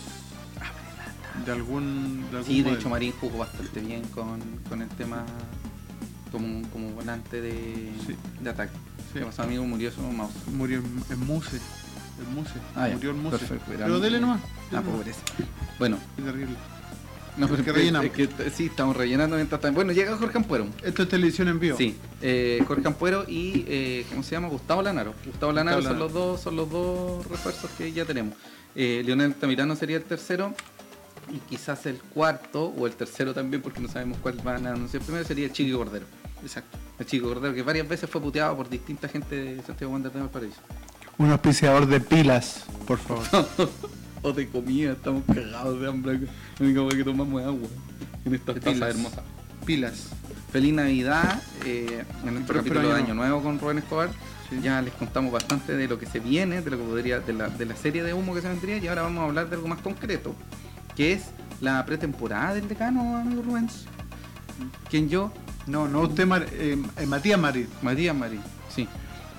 De algún, de algún Sí, de modelo. hecho, Marín jugó bastante bien con, con el tema como, como volante de, Sí. de ataque. Sí. ¿Qué pasó, amigo? Murió su mouse. Murió en, en Muse. En Muse. Ah. Murió en Muse. Perfecto, Pero dele nomás. Ah, dele nomás. pobreza. Bueno, Qué terrible. no, Es que rellenamos. es que t- sí, estamos rellenando mientras tanto. Bueno, llega Jorge Ampuero. Esto es televisión en vivo. Sí, eh, Jorge Ampuero y eh, ¿cómo se llama? Gustavo Lanaro. Gustavo Lanaro son Lanaro. los dos, son los dos refuerzos que ya tenemos. Eh, Leonel Tamirano sería el tercero y quizás el cuarto o el tercero también porque no sabemos cuál van a anunciar primero sería Chico Cordero. Exacto. El Chico Cordero que varias veces fue puteado por distinta gente de Santiago Wander de Valparaíso. Un auspiciador de pilas, por favor. o de comida, estamos cagados de hambre. La única cosa que tomamos es agua en esta De taza pilas. hermosa. pilas. Feliz Navidad eh, en nuestro capítulo de año Nuevo con Rubén Escobar. Sí. Ya les contamos bastante de lo que se viene, de lo que podría, de la, de la serie de humo que se vendría y ahora vamos a hablar de algo más concreto, que es la pretemporada del decano, amigo Rubén. ¿Quién yo? No, no usted, Mar- eh, eh, Matías Marín. Matías Marín, sí.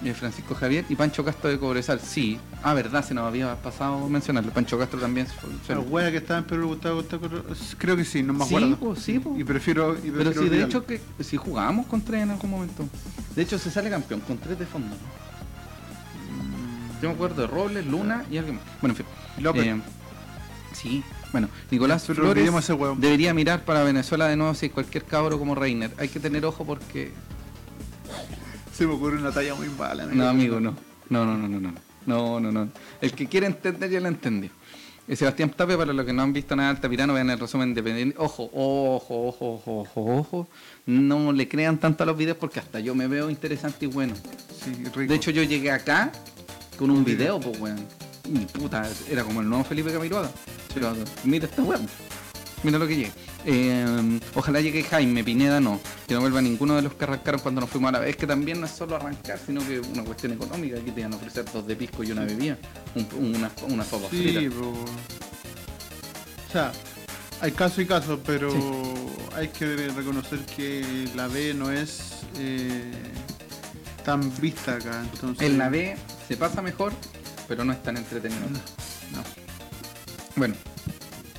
Eh, Francisco Javier y Pancho Castro de Cobresal, sí. Ah, verdad, se nos había pasado mencionarlo. Pancho Castro también se La wea que estaba en Perú, Gustavo, Gustavo, creo que sí, no me Sí, acuerdo. pues, sí, pues. Y prefiero. y Pero sí, de olvidarlo. hecho que si jugamos con tres en algún momento. De hecho se sale campeón con tres de fondo. Yo me acuerdo de Robles, Luna y alguien más. Bueno, en fin. López. Eh, sí. Bueno, Nicolás Flores ese debería mirar para Venezuela de nuevo si cualquier cabro como Reiner. Hay que tener ojo porque... Se me ocurre una talla muy mala. No, amigo, no. No, no, no, no, no. No, no, no. El que quiere entender ya lo entendió. Eh, Sebastián Tapia, para los que no han visto nada de Altamirano, vean el resumen independiente. Ojo, ojo, ojo, ojo, ojo, ojo. No le crean tanto a los videos porque hasta yo me veo interesante y bueno. Sí, rico. De hecho, yo llegué acá con un video, pues, weón. Puta, era como el nuevo Felipe Camiroaga. Pero mira esta weón. Mira lo que llegué. Eh, ojalá llegue Jaime, Pineda no. Que no vuelva ninguno de los que arrancaron cuando nos fuimos a la vez. que también no es solo arrancar, sino que una cuestión económica. Aquí te iban a ofrecer dos de pisco y una bebida. Un, una, una sopa Sí, frita. pero. O sea, hay caso y caso, pero hay que reconocer que la B no es eh, tan vista acá. Entonces, En la B se pasa mejor, pero no es tan entretenido. No. Bueno,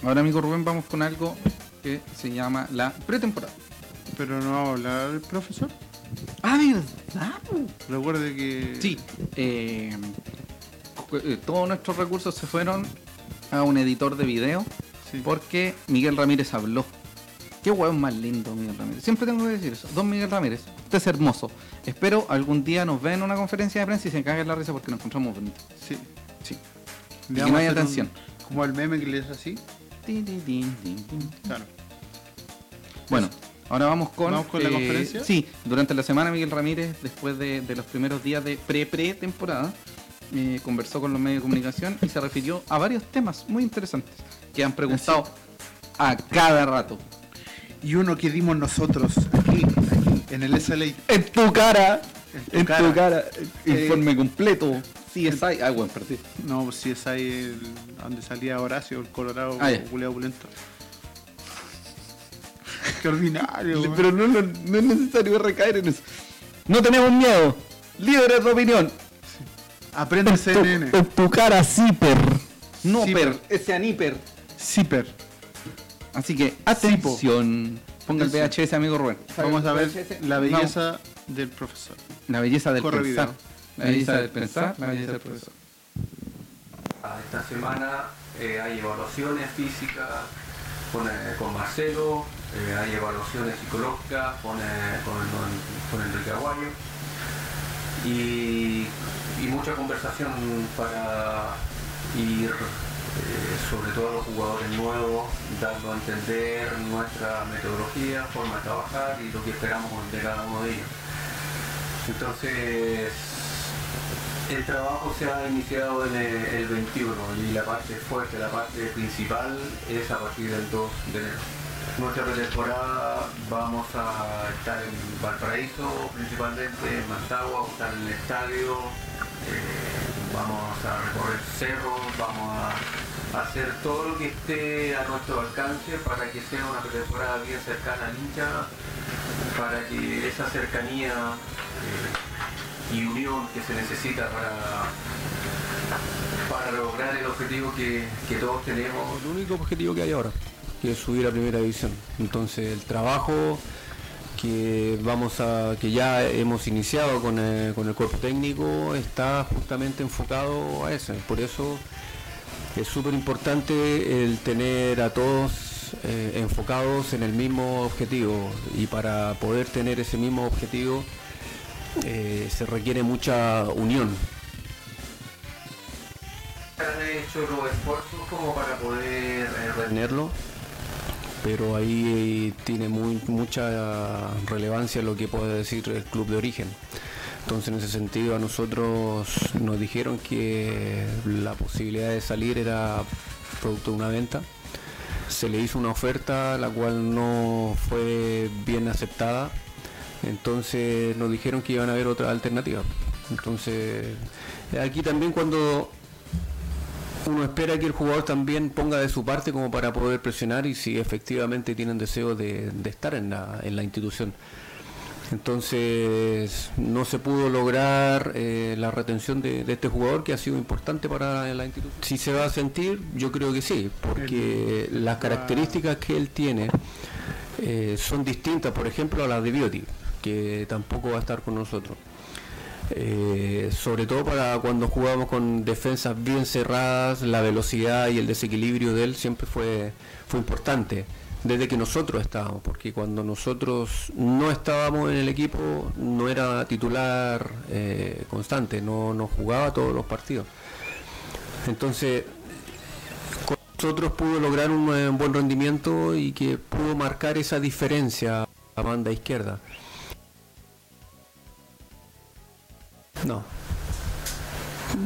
ahora amigo Rubén vamos con algo que se llama la pretemporada. Pero no va a hablar el profesor. Ah, ¿verdad? Recuerde que. Sí, eh, eh, todos nuestros recursos se fueron a un editor de video Sí. porque Miguel Ramírez habló. Qué hueón más lindo, Miguel Ramírez. Siempre tengo que decir eso. Don Miguel Ramírez, usted es hermoso. Espero algún día nos vea en una conferencia de prensa y se caguen la risa porque nos encontramos bonitos. Sí. Sí. Y que no haya un- como el meme que le es así. Tin, tin, tin. Claro. Bueno, ahora vamos con. ¿Vamos con la eh, conferencia? Sí, durante la semana Miguel Ramírez, después de, de los primeros días de pre-pre-temporada, eh, conversó con los medios de comunicación y se refirió a varios temas muy interesantes que han preguntado a cada rato. Y uno que dimos nosotros aquí, aquí en el SLA. En tu cara, En tu cara. informe completo. Sí, es ahí. Ah, bueno, perdí. No, si es ahí el- donde salía Horacio, el Colorado, Ah. Julio Opulento. Qué ordinario. Pero no, no- no es necesario recaer en eso. No tenemos miedo. Líderes de opinión. Aprende CNN. En tu cara, Zipper. No, Zipper. per, ese aniper. Zipper. Así que, atención. Ponga el. VHS, amigo Rubén. Vamos a ver VHS. la belleza del profesor. La belleza del Corre pensar. video. La belleza del pensar, la belleza del profesor. Esta semana eh, hay evaluaciones físicas con, eh, con Marcelo, eh, hay evaluaciones psicológicas con, eh, con, con Enrique Aguayo y, y mucha conversación para ir sobre todo a los jugadores nuevos, dando a entender nuestra metodología, forma de trabajar y lo que esperamos de cada uno de ellos. Entonces, el trabajo se ha iniciado en el, el 21 y la parte fuerte, la parte principal es a partir del 2 de enero. Nuestra pretemporada vamos a estar en Valparaíso principalmente, en Mantagua, estar en el estadio, eh, vamos a recorrer cerros, vamos a hacer todo lo que esté a nuestro alcance para que sea una pretemporada bien cercana al hincha, para que esa cercanía eh, y unión que se necesita para, para lograr el objetivo que, que todos tenemos El único objetivo que hay ahora, que es subir a primera división. Entonces el trabajo que vamos a, que ya hemos iniciado con el, con el cuerpo técnico está justamente enfocado a eso. Por eso es súper importante el tener a todos eh, enfocados en el mismo objetivo y para poder tener ese mismo objetivo eh, se requiere mucha unión. han hecho los esfuerzos como para poder eh, retener tenerlo, pero ahí tiene muy, mucha relevancia lo que puede decir el club de origen. Entonces en ese sentido a nosotros nos dijeron que la posibilidad de salir era producto de una venta. Se le hizo una oferta la cual no fue bien aceptada. Entonces nos dijeron que iban a haber otras alternativas. Entonces aquí también cuando uno espera que el jugador también ponga de su parte como para poder presionar y si efectivamente tienen deseo de, de estar en la, en la institución. Entonces no se pudo lograr eh, la retención de, de este jugador que ha sido importante para la institución. Si se va a sentir, yo creo que sí, porque las características que él tiene eh, son distintas, por ejemplo, a las de Bioti, que tampoco va a estar con nosotros. Eh, sobre todo para cuando jugamos con defensas bien cerradas, la velocidad y el desequilibrio de él siempre fue, fue importante desde que nosotros estábamos, porque cuando nosotros no estábamos en el equipo no era titular eh, constante, no, no jugaba todos los partidos. Entonces, con nosotros pudo lograr un, eh, buen rendimiento y que pudo marcar esa diferencia a banda izquierda. No.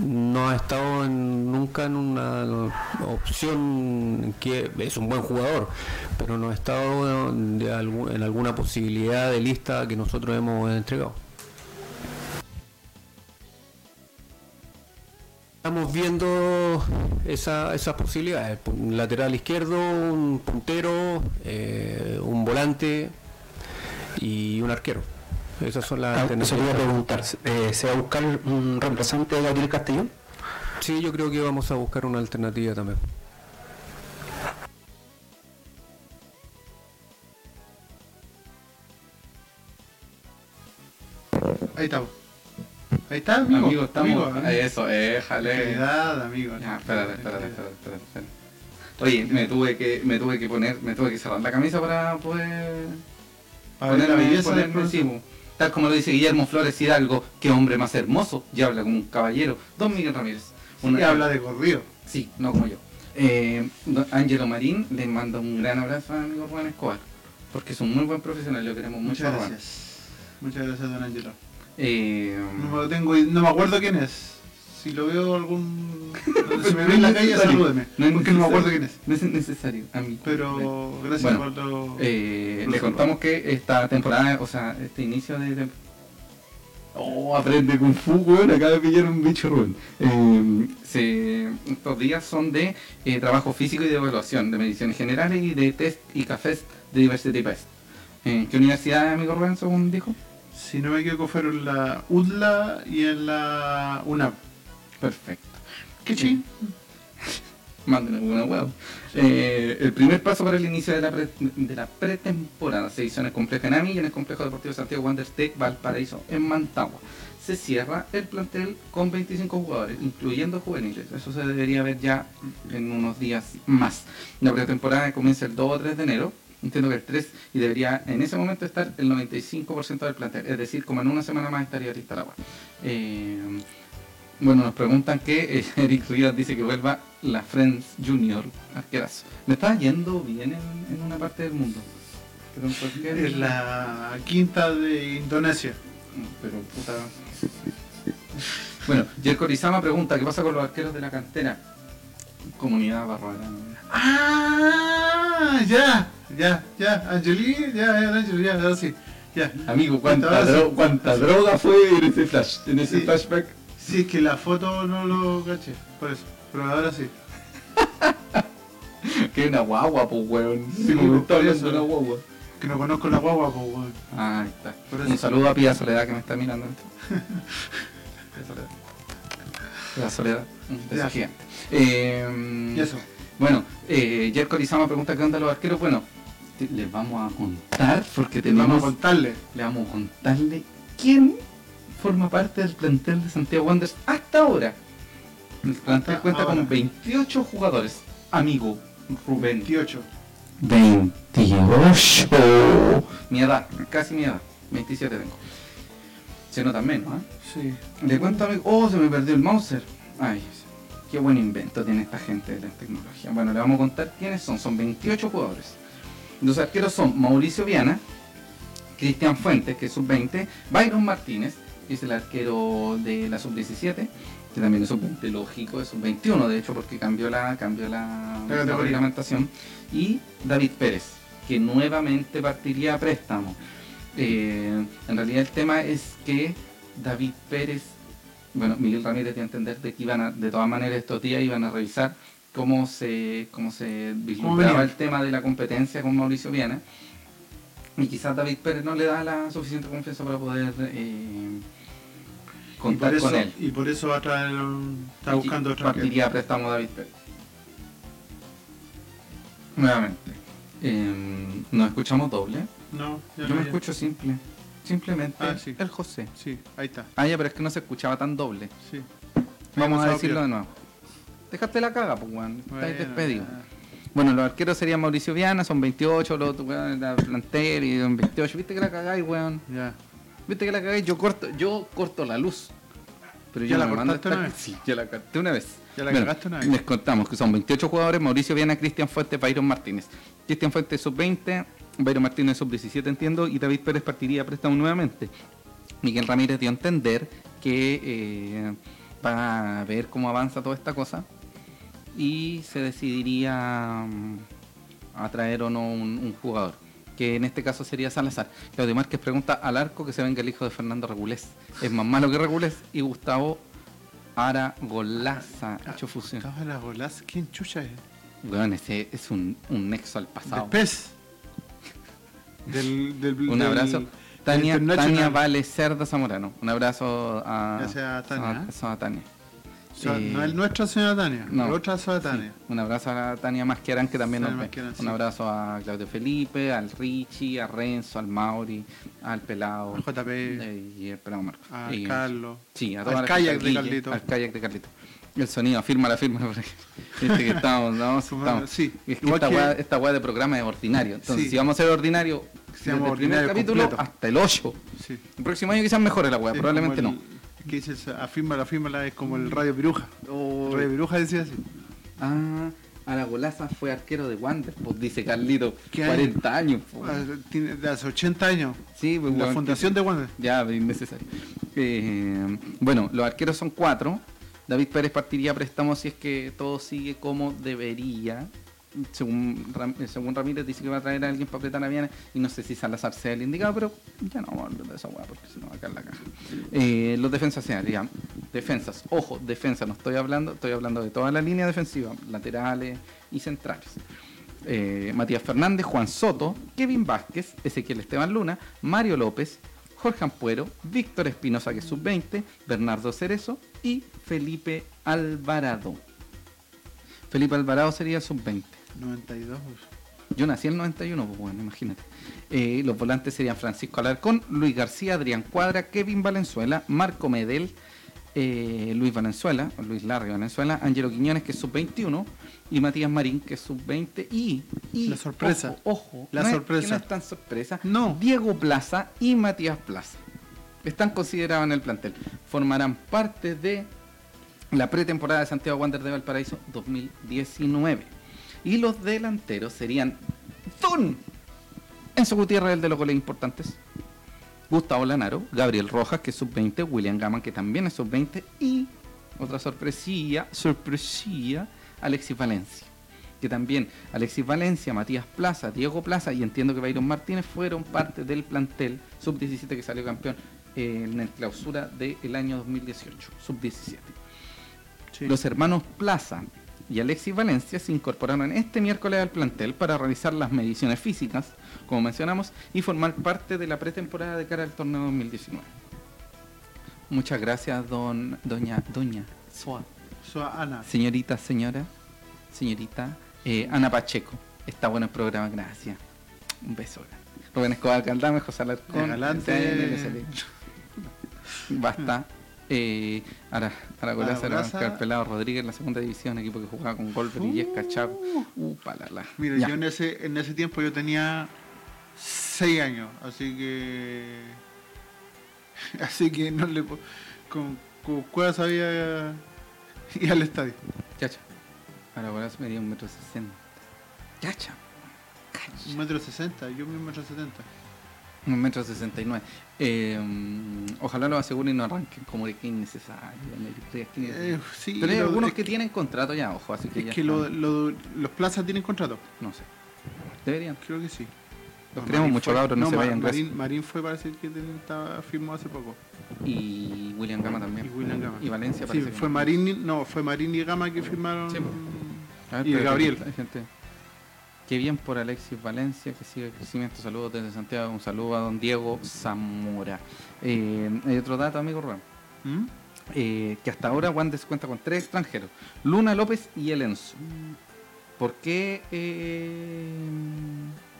No ha estado nunca en una opción que es un buen jugador, pero no ha estado en alguna posibilidad de lista que nosotros hemos entregado. Estamos viendo esa- esas posibilidades. Un lateral izquierdo, un puntero, eh, un volante y un arquero. Esas son las Ah, Eso quería preguntar, eh, ¿se va a buscar un reemplazante de Gabriel Castellón? Sí, yo creo que vamos a buscar una alternativa también. Ahí está. Ahí está, amigo. Amigo, estamos. Amigo, amigo. Eso, déjale. Calidad, amigo. Ya, espérate, espérate, espérate, espérate, espérate. Oye, me tuve que, me tuve que poner, me tuve que cerrar la camisa para poder Para ver la ponerme, belleza del ponerme, sí. Tal como lo dice Guillermo Flores Hidalgo, qué hombre más hermoso, y habla como un caballero. Don Miguel Ramírez. Una- habla de corrido. Sí, no como yo. Eh, don Ángelo Marín le manda un gran abrazo a mi amigo Juan Escobar, porque es un muy buen profesional, lo queremos mucho. Muchas Juan. gracias. Muchas gracias, don Angelo. Eh, No me, lo tengo, no me acuerdo quién es. Si lo veo algún. Si me ve en la calle, salúdeme. No es porque no me acuerdo quién es. no es necesario, amigo. Pero gracias Bueno, por lo. Eh, le contamos que esta temporada, o sea, este inicio de... tem- Oh, aprende Kung Fu, weón, acaba de pillar un bicho Rubén. Eh, se- estos días son de eh, trabajo físico y de evaluación, de mediciones generales y de test y cafés de Diversity Test. ¿En qué universidad, amigo Rubén, según dijo? Si no me equivoco, fueron en la UDLA y en la UNAP. Perfecto. ¿Qué ching? Manden alguna huevo. Eh, el primer paso para el inicio de la, pretemporada se hizo en el complejo Enami y en el complejo deportivo Santiago Wanderers de Valparaíso, en Mantagua. Se cierra el plantel con 25 jugadores, incluyendo juveniles. Eso se debería ver ya en unos días más. La pretemporada comienza el 2 o 3 de enero. Entiendo que el 3 y debería en ese momento estar el 95% del plantel. Es decir, como en una semana más estaría lista la web. Eh, Bueno, nos preguntan que eh, Eric Rivas dice que vuelva la Friends Junior. Arquerazo. Le estaba yendo bien en, en una parte del mundo. Pero en cualquier- Es la quinta de Indonesia. Pero puta. Bueno, Jerko Rizama pregunta qué pasa con los arqueros de la cantera. Comunidad bárbara. Ah, ya, ya, ya, Angeli, ya, ya, ya, ahora sí, ya. Amigo, cuánta, Ahora sí. dro- cuánta droga fue en ese flash, en ese Sí. flashback. Sí, es que la foto no lo caché, por eso, pero ahora sí. Que una guagua, pues weón. Sí, está hablando eso. de una guagua. Que no conozco la guagua, pues, weón. Ah, ahí está. Por eso. Un saludo a Pia Soledad que me está mirando. Pia Soledad. Pia Soledad. Un beso Ya. gigante. Eh, Y eso. Bueno, eh, Jerko Lizama pregunta qué onda los arqueros. Bueno, te- les vamos a contar porque Vamos a tenemos, contarle. le vamos a contarle quién forma parte del plantel de Santiago Wanderers hasta ahora. El plantel cuenta ahora. con 28 jugadores. Amigo, Rubén. 28. 28. Mi edad, casi mi edad. 27 tengo. Se nota menos, ¿eh? Sí. Le cuento a mi... Oh, se me perdió el Mauser. Ay, qué buen invento tiene esta gente de la tecnología. Bueno, le vamos a contar quiénes son. Son 28 jugadores. Los arqueros son Mauricio Viana, Cristian Fuentes, que es sub-20, Byron Martínez, es el arquero de la sub-17, que también es sub-20, lógico, es sub-21, de hecho, porque cambió la, cambió la, La la categoría. reglamentación, y David Pérez, que nuevamente partiría a préstamo. Eh, en realidad el tema es que David Pérez, bueno, Miguel Ramírez dio a entender de que iban a, de todas maneras estos días iban a revisar cómo se, cómo se vislumbraba el tema de la competencia con Mauricio Viana. Y quizás David Pérez no le da la suficiente confianza para poder eh, contar eso, con él. y por eso va a traer un- está buscando arquero. partiría a préstamo David Pérez. Nuevamente. Eh, ¿Nos escuchamos doble? No, ya Yo no me ya. escucho simple. Simplemente Ah, sí. el José. Sí, ahí está. Ah, ya, pero es que no se escuchaba tan doble. Sí. Vamos a decirlo de nuevo. Dejaste la caga, pues, weón. Bueno, despedido. ya. Bueno, los arqueros serían Mauricio Viana, son 28, los otros, weón, la plantel y son 28. ¿Viste que la cagáis, weón? Ya. ¿Viste que la cagáis? Yo corto, yo corto la luz. Pero ¿Ya yo la cortaste una vez? Sí, ya la corté una vez. ¿Ya la cagaste una vez? Les contamos que son 28 jugadores, Mauricio Viana, Cristian Fuentes, Byron Martínez. Cristian Fuentes sub-20, Byron Martínez sub-17 entiendo, y David Pérez partiría a préstamo nuevamente. Miguel Ramírez dio a entender que eh, va a ver cómo avanza toda esta cosa y se decidiría mm, a traer o no un, un jugador, que en este caso sería Salazar. Claudio Márquez pregunta al arco que se venga el hijo de Fernando Regulés. Es más malo que Regulés y Gustavo Aragolaza, hecho fusión. Acaba la golaz. ¿Quién chucha es? Weón, ese es un, un nexo al pasado. pez. Del, del, Un abrazo. del Tania. Tania Vale Cerda Zamorano. Un abrazo a, Gracias a Tania, a- a Tania. So- no es nuestra señora Tania, no. la otra señora Tania. Sí, Un abrazo a Tania Masquerán que también Tania nos ve. Masquerán, Un abrazo a Claudio Felipe, al Richie, a Renzo, al Mauri, al Pelado. Al JP, eh, y el Pelado Marco. a Y- Carlos. Sí, a al toda la kayak de Carlito. Al kayak de Carlito. El sonido, aquí. Viste que estamos, no, estamos. sí, Es que igual esta que- esta de programa es ordinario. Entonces, Sí. si vamos a ser ordinario, desde el primer capítulo hasta el 8. Sí. El próximo año quizás mejore la weá, probablemente no. ¿Qué dices? Afírmala, afírmala, es como el Radio Piruja. Oh. Radio Piruja decía así. Ah, Aragolaza fue arquero de Wander, pues dice Carlito. ¿Qué 40 años. pues. Ah, Tiene de hace 80 años. Sí, pues, La fundación de Wander. Ya, innecesario. Eh, bueno, los arqueros son cuatro. David Pérez partiría a préstamo si es que todo sigue como debería. Según, Ram- según Ramírez dice que va a traer a alguien para apretar a Viana y no sé si Salazar sea el indicado, pero ya no vamos a hablar de esa hueá porque si no va a caer la caja. Eh, los defensas serían defensas, ojo, defensa, no estoy hablando, estoy hablando de toda la línea defensiva, laterales y centrales. Eh, Matías Fernández, Juan Soto, Kevin Vázquez, Ezequiel Esteban Luna, Mario López, Jorge Ampuero, Víctor Espinosa, que es sub-20, Bernardo Cerezo y Felipe Alvarado. Felipe Alvarado sería el sub-20. 92. Yo nací en el 91, pues bueno, imagínate. Eh, los volantes serían Francisco Alarcón, Luis García, Adrián Cuadra, Kevin Valenzuela, Marco Medel, eh, Luis Valenzuela, Luis Larry Valenzuela, Angelo Quiñones, que es sub-21, y Matías Marín, que es sub-20, y, y, La sorpresa. Ojo, ojo, La no es- sorpresa. que no es tan sorpresa. No. Diego Plaza y Matías Plaza. Están considerados en el plantel. Formarán parte de la pretemporada de Santiago Wander de Valparaíso 2019. Y los delanteros serían Don Enzo Gutiérrez, el de los goles importantes. Gustavo Lanaro, Gabriel Rojas, que es sub-20, William Gama, que también es sub-20, y otra sorpresilla, sorpresilla, Alexis Valencia. Que también Alexis Valencia, Matías Plaza, Diego Plaza y entiendo que Byron Martínez fueron parte del plantel sub-17 que salió campeón en la clausura del año 2018, sub-17. Sí. Los hermanos Plaza y Alexis Valencia se incorporaron este miércoles al plantel para realizar las mediciones físicas, como mencionamos, y formar parte de la pretemporada de cara al torneo 2019. Muchas gracias, don, doña, doña, Soa, So, Ana. señorita, señora, señorita, eh, Ana Pacheco. Está bueno el programa, gracias. Un beso. Rubén Escobar Caldame, José Alarcón, Adelante. Basta. Eh, ahora, Ahora, era. Oscar Pelado Rodríguez en la segunda división, equipo que jugaba con Golver y Yesca Chavo. Uh, palala. Mira, Ya. yo en ese, en ese tiempo yo tenía 6 años, así que. Así que no le. Con, con cueva sabía ir al estadio. Chacha. Ahora golazo medía un metro sesenta. Chacha. Un metro sesenta, yo un metro setenta. Un metro sesenta y nueve. Eh, ojalá lo aseguren y no arranquen como de que innecesario. que Eh, sí, Pero hay algunos que tienen contrato ya, ojo, así que Es ya que están. lo- lo- los plazas tienen contrato. No sé. Deberían. Creo que sí. Los queremos mucho, fue- cabros, no, se vayan. Marín, Marín fue parece que estaba firmó hace poco. Y William Gama también. Y William Gama. Y Valencia Sí, parece que fue no. Marín, no, fue Marín y Gama que firmaron. Sí, y Gabriel. hay gente- Qué bien por Alexis Valencia, que sigue el crecimiento. Saludos desde Santiago. Un saludo a don Diego Zamora. Eh, hay otro dato, amigo Rubén. ¿Mm? eh, que hasta ahora Wanderers cuenta con tres extranjeros, Luna López y El Enzo. ¿Por qué? eh,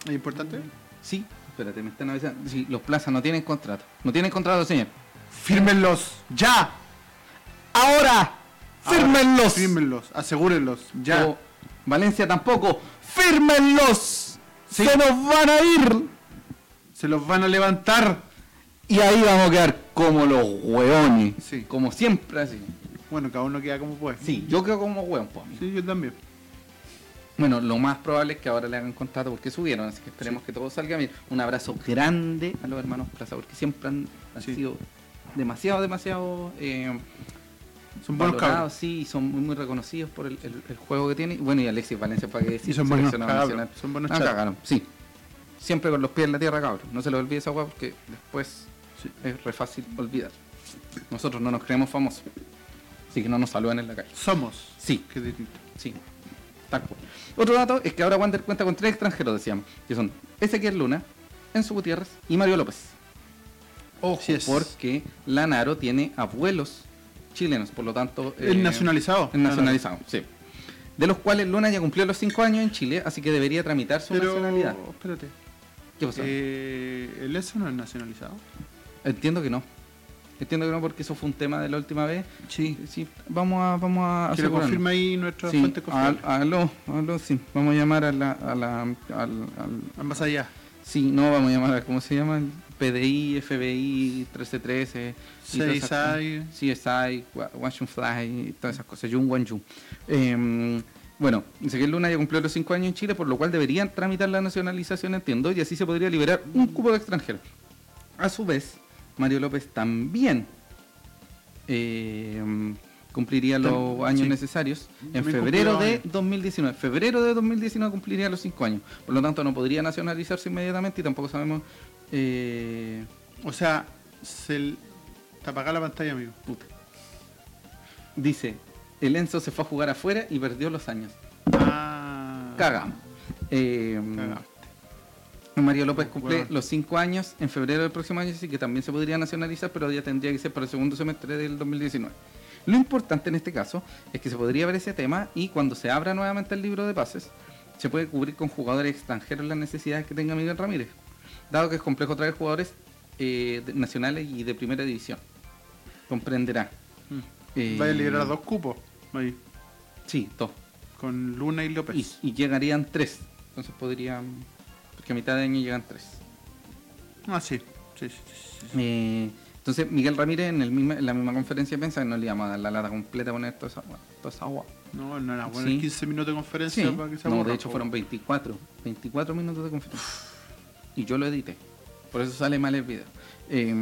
¿Es importante? sí, espérate, me están avisando. Sí, los plazas no tienen contrato. No tienen contrato, señor. ¡Fírmenlos! ¡Ya! ¡Ahora! ¡Fírmenlos! Fírmenlos, asegúrenlos, ya. O Valencia tampoco. ¡Fírmenlos! ¡Se nos van a ir! Se los van a levantar. Y ahí vamos a quedar como los hueones. Sí. Como siempre así. Bueno, cada uno queda como puede. Sí, yo quedo como hueón, pues. Sí, yo también. Bueno, lo más probable es que ahora le hagan contrato porque subieron, así que esperemos que todo salga bien. Un abrazo grande a los hermanos Plaza, porque siempre han, han Sí. sido demasiado, demasiado eh, Son buenos cabros. sí, y son muy, muy reconocidos por el, el- el juego que tienen. Bueno, y Alexis Valencia, para que decir, Y son buenos cabros, son buenos Ah, cagaron, sí. Siempre con los pies en la tierra, cabros. No se les olvide esa hueá porque después Sí. es re fácil olvidar. Nosotros no nos creemos famosos. Así que no nos saluden en la calle. Somos. Sí. Qué distinto. Sí, tal cual. Otro dato es que ahora Wander cuenta con tres extranjeros, decíamos, que son Ezequiel Luna, Enzo Gutiérrez y Mario López. Ojo, Así es. porque Lanaro tiene abuelos chilenos, por lo tanto... Es eh, nacionalizado. Es nacionalizado, sí. De los cuales Luna ya cumplió los cinco años en Chile, así que debería tramitar su Pero, nacionalidad. espérate. ¿Qué pasó? Eh, ¿El ESO no es nacionalizado? Entiendo que no. Entiendo que no, porque eso fue un tema de la última vez. Sí. Sí, vamos a, vamos a Que lo confirma ahí nuestra Sí, fuente al- confiable. aló, aló, sí. Vamos a llamar a la, a la, al, al- Más allá. Sí, no, vamos a llamar a, ¿cómo se llama? PDI, FBI, 1313. y todas esas CSI. CSI, Wa- Washington Fly, todas esas cosas. Jun Wan Jun. Eh, bueno, Ezequiel Luna ya cumplió los 5 años en Chile, por lo cual deberían tramitar la nacionalización, entiendo, y así se podría liberar un cupo de extranjeros. A su vez, Mario López también eh, cumpliría los años sí. necesarios en También febrero de años. 2019. Febrero de 2019 cumpliría los 5 años. Por lo tanto, no podría nacionalizarse inmediatamente y tampoco sabemos. Eh, O sea, se l- te apaga la pantalla, amigo. puta. Dice: el Enzo se fue a jugar afuera y perdió los años. Ah. Cagamos. Eh. Mario López cumple Bueno. los 5 años en febrero del próximo año, así que también se podría nacionalizar, pero ya tendría que ser para el segundo semestre del 2019. Lo importante en este caso es que se podría ver ese tema y cuando se abra nuevamente el libro de pases, se puede cubrir con jugadores extranjeros las necesidades que tenga Miguel Ramírez, dado que es complejo traer jugadores eh, nacionales y de primera división. Comprenderá. Eh, Vaya a liberar dos cupos. Ahí. Sí, dos. Con Luna y López. Y, y llegarían tres. Entonces podrían. Porque a mitad de año llegan tres. Ah, sí. Sí, sí. Eh, Entonces Miguel Ramírez en, el misma, en la misma conferencia de prensa no le íbamos a dar la lata completa a poner toda esa, agua- toda esa agua. No, no era bueno. Sí. 15 minutos de conferencia Sí. para que se No, de hecho fueron 24. 24 minutos de conferencia. Y yo lo edité. Por eso sale mal el video. Eh,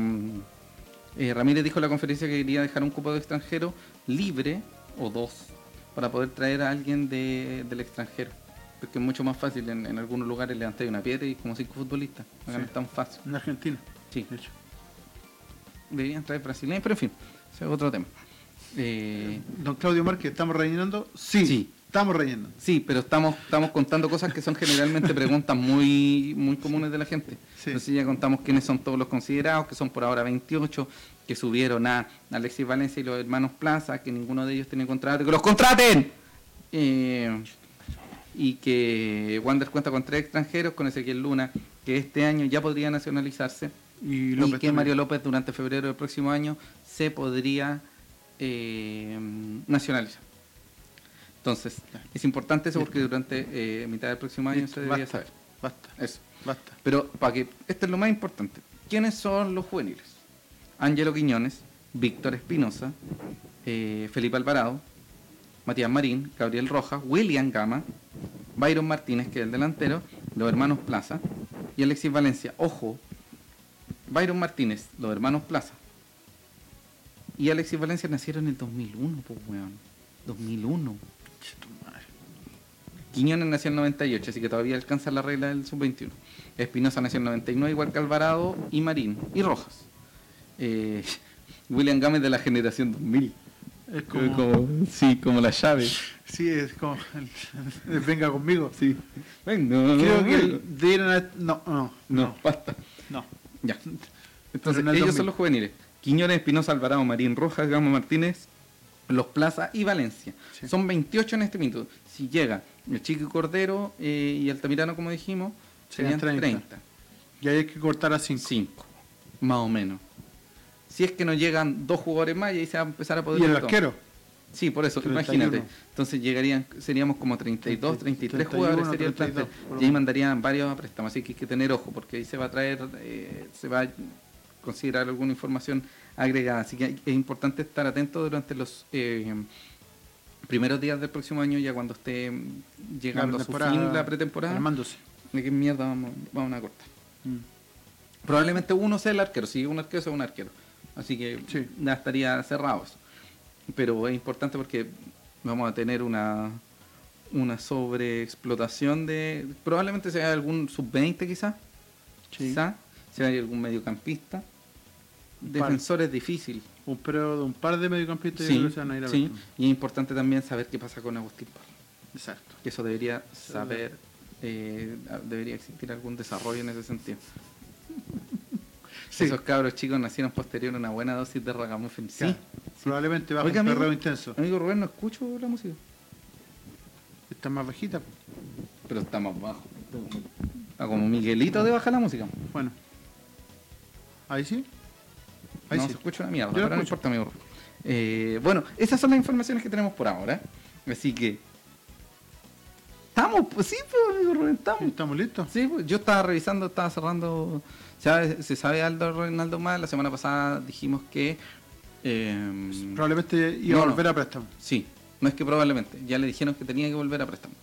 eh, Ramírez dijo en la conferencia que quería dejar un cupo de extranjero libre, o dos, para poder traer a alguien de- del extranjero. Porque es mucho más fácil. En, en algunos lugares levantar una piedra y como cinco futbolistas. Acá Sí. no es tan fácil. En Argentina, Sí. de hecho. Deberían traer brasileños, pero en fin, ese es otro tema. Eh, Don Claudio Márquez, ¿estamos rellenando? Sí, Sí. Estamos rellenando. Sí, pero estamos, estamos contando cosas que son generalmente preguntas muy, muy comunes de la gente. Sí. Entonces ya contamos quiénes son todos los considerados, que son por ahora 28, que subieron a Alexis Valencia y los hermanos Plaza, que ninguno de ellos tiene contrato, ¡que los contraten! Eh, y que Wander cuenta con tres extranjeros, con Ezequiel Luna, que este año ya podría nacionalizarse, Y, y, que. Mario López durante febrero del próximo año se podría eh, nacionalizar. Entonces, es importante eso porque durante eh, mitad del próximo año se debería basta, saber. Basta, Eso. basta. Pero para que esto es lo más importante. ¿Quiénes son los juveniles? Ángelo Quiñones, Víctor Espinosa, eh, Felipe Alvarado, Matías Marín, Gabriel Rojas, William Gama, Byron Martínez, que es el delantero, los hermanos Plaza y Alexis Valencia. Ojo, Byron Martínez, los hermanos Plaza y Alexis Valencia nacieron en el 2001, pues weón. 2001. Quiñones nació en el 98, así que todavía alcanza la regla del sub-21. Espinosa nació en el 99, igual que Alvarado y Marín y Rojas. Eh, William Gámez de la generación 2000. Es como, Como- sí, como la llave. Sí, es como. venga conmigo. Sí. Creo que haber- No, no, No, basta. no. Ya. Entonces, en el ellos 2000. son los juveniles. Quiñones, Espinosa, Alvarado, Marín, Rojas, Gama Martínez, Los Plaza y Valencia. Sí. Son 28 en este minuto. Si llega el Chico Cordero eh, y Altamirano, como dijimos, Serían serían 30. 30. Y ahí hay que cortar a 5. 5, más o menos. Si es que nos llegan dos jugadores más y ahí se va a empezar a poder... Y el arquero. Sí, por eso, 31. imagínate. Entonces llegarían, seríamos como 32, 33 31, jugadores sería el 32, plantel. por lo Y ahí mandarían varios a préstamo, así que hay que tener ojo, porque ahí se va a traer, eh, se va a considerar alguna información agregada. Así que es importante estar atento durante los eh, primeros días del próximo año, ya cuando esté llegando a su fin la pretemporada. Armándose. ¿De qué mierda vamos, vamos a cortar? Mm. Probablemente uno sea el arquero, si un arquero sea un arquero. Así que Sí. ya estaría cerrado eso. Pero es importante porque vamos a tener una una sobreexplotación de... Probablemente sea algún sub-20 quizás. Sí. Quizá. Sea algún mediocampista. Par. Defensor es difícil. Un, pero de un par de mediocampistas Sí, van a ir a sí. ver. Y es importante también saber qué pasa con Agustín Parra. Exacto. Que eso debería saber... eh, debería existir algún desarrollo en ese sentido. Sí. Esos cabros chicos nacieron posterior a una buena dosis de ragamuffin. Sí. Claro. Probablemente va a Oiga, un amigo. perreo intenso. Amigo Rubén, no escucho la música. Está más bajita. Pero está más bajo. Está como Miguelito de baja la música. Bueno. Ahí sí. Ahí no sí. se escucha una mierda, Yo pero no importa, amigo. Eh, bueno, esas son las informaciones que tenemos por ahora. Así que. Estamos, pues sí, pues, amigo Rubén, estamos. ¿Estamos listos? Sí, pues, yo estaba revisando, estaba cerrando. ¿sabe- ¿Se sabe Aldo Reinaldo más? La semana pasada dijimos que. eh, Probablemente iba No, a no. volver a préstamo. Sí, no es que probablemente, ya le dijeron que tenía que volver a préstamo.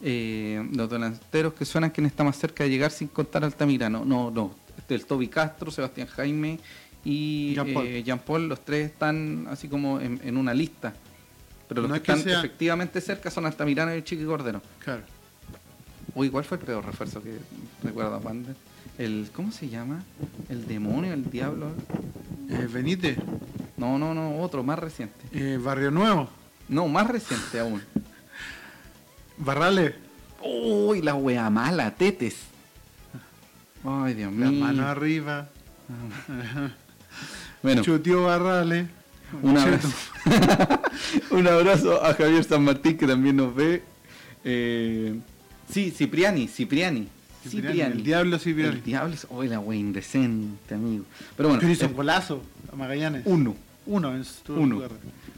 Eh, los delanteros que suenan quien está más cerca de llegar sin contar Altamirano. No, no. Este, el Toby Castro, Sebastián Jaime y Jean Paul. eh, Jean Paul, los tres están así como en, en una lista. Pero los No que es que están sea- efectivamente cerca son Altamirano y el Chiqui Cordero. Claro. Uy, ¿cuál fue el peor refuerzo que recuerda Wander? El, ¿Cómo se llama? ¿El demonio? ¿El diablo? Eh, Benítez. No, no, no, otro, más reciente. eh, Barrio Nuevo. No, más reciente aún. Barrales. Uy, la wea mala, tetes. Ay, Dios mío. Las manos arriba. Bueno, Chutió Barrales. un abrazo. un abrazo a Javier San Martín que también nos ve. Eh, sí, Cipriani, Cipriani. Cipriani, el diablo Cipriani. El diablo es, uy, la wea indecente, amigo. Pero bueno, Pero hizo eh, un golazo a Magallanes. uno. Uno en su Uno. lugar.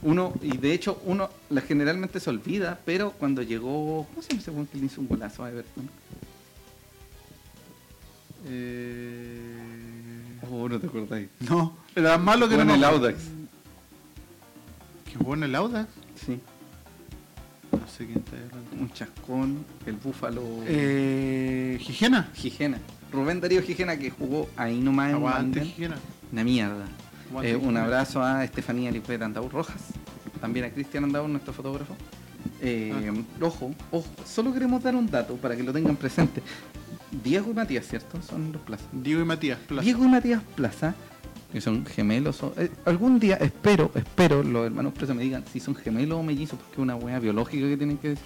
Uno, y de hecho, uno la generalmente se olvida, pero cuando llegó. ¿Cómo se llama ese que le hizo un golazo a Everton? Eh, Oh, no te acordáis. No, era malo que Jugó en no el me- Audax. ¿Que jugó en el Audax? Sí. No sé quién está hablando. Un chascón, el búfalo. Eh, Gijena. Gijena. Rubén Darío Gijena que jugó ahí nomás en Aguante. Gijena. Una mierda. Aguante Eh, un Gijena. abrazo a Estefanía Licueta Andaur Rojas, también a Cristian Andaur, nuestro fotógrafo. Eh, Ah. Ojo, ojo, solo queremos dar un dato para que lo tengan presente. Diego y Matías, ¿cierto? Son los plazas. Diego y Matías. Plaza. Diego y Matías Plaza, que son gemelos. o- eh, algún día espero, espero, los hermanos Plaza me digan si son gemelos o mellizos, porque es una weá biológica que tienen que decir.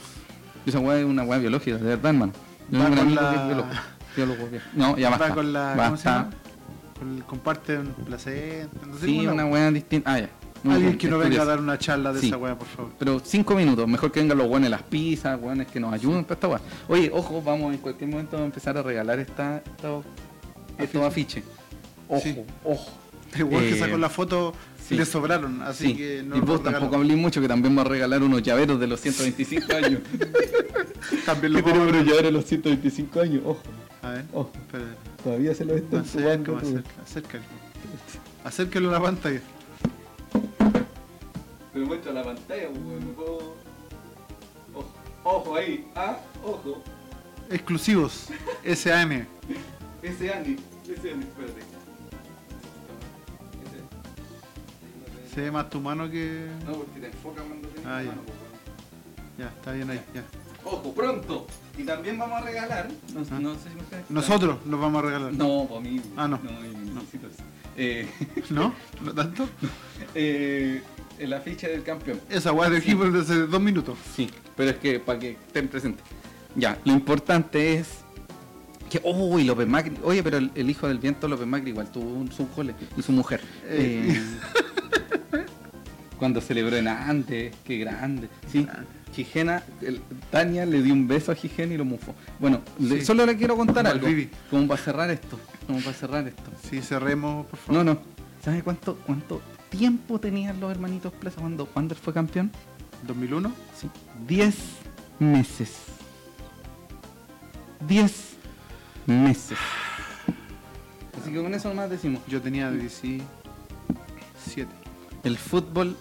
Esa weá es una weá biológica, de verdad, hermano. Con amigo la-. No, ya Va basta. con la. ¿Cómo se basta. comparte un placenta. No sé Sí, una weá distinta. Ah, ya. Alguien que no venga a dar una charla de Sí. esa weá, por favor. Pero cinco minutos, mejor que vengan los buenos las pizzas, buenos que nos ayuden para esta weá. Oye, ojo, vamos en cualquier momento a empezar a regalar esta, esta- estos afiches. Ojo, Sí. ojo. Igual que Eh, sacó la foto, sí. le sobraron, así Sí. que no y vos tampoco hablé mucho que también va a regalar unos llaveros de los 125 años. También que lo tenemos unos llaveros de los 125 años, ojo. a ver. ojo. Espera, Todavía se lo están cerca, acércalo. Acércalo a la pantalla. Pantalla, weón, no puedo. Ojo, ojo ahí, ah, ojo. Exclusivos. Andy, ese Andy, espérate. Se ve más tu mano que. No, porque te enfoca cuando tienes Ah, ya. mano, pues. Ya, está bien ahí, ya. Ojo, pronto. Y también vamos a regalar. No, Ah. no sé si ustedes. Nosotros los vamos a regalar. No, para mí. Ah, no. No, eso. Eh, ¿No? ¿No tanto? eh, el afiche del campeón. Esa weá de equipo es de hace dos minutos. Sí, pero es que para que estén presentes. Ya, lo importante es que, uy, López Macri, oye, pero el, el hijo del viento López Macri igual tuvo un, su cole y su mujer. Eh. Eh, cuando celebró en Andes, qué grande. Sí, Gijena, el- Tania le dio un beso a Gijena y lo mufó. Bueno, le- Sí. solo le quiero contar Como al algo. Como para cerrar esto. Como para cerrar esto. Sí, cerremos, por favor. No, no. ¿Sabes cuánto, cuánto tiempo tenían los hermanitos Plaza cuando Wander fue campeón? 2001. Sí. 10 meses. 10 meses. Así que con eso nomás decimos. Yo tenía 17. El fútbol,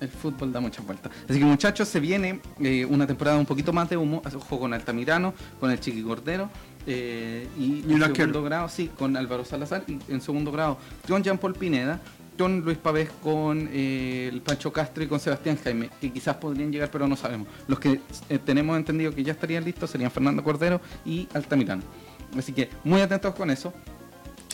el fútbol da muchas vueltas. Así que muchachos, se viene eh, una temporada un poquito más de humo. Ojo con Altamirano, con el Chiqui Cordero. eh, y, Y en segundo grado, sí, con Álvaro Salazar. Y en segundo grado, con Jean Paul Pineda, Luis Pavés, con eh, el Pancho Castro y con Sebastián Jaime, que quizás podrían llegar, pero no sabemos. Los que eh, tenemos entendido que ya estarían listos serían Fernando Cordero y Altamirano. Así que muy atentos con eso.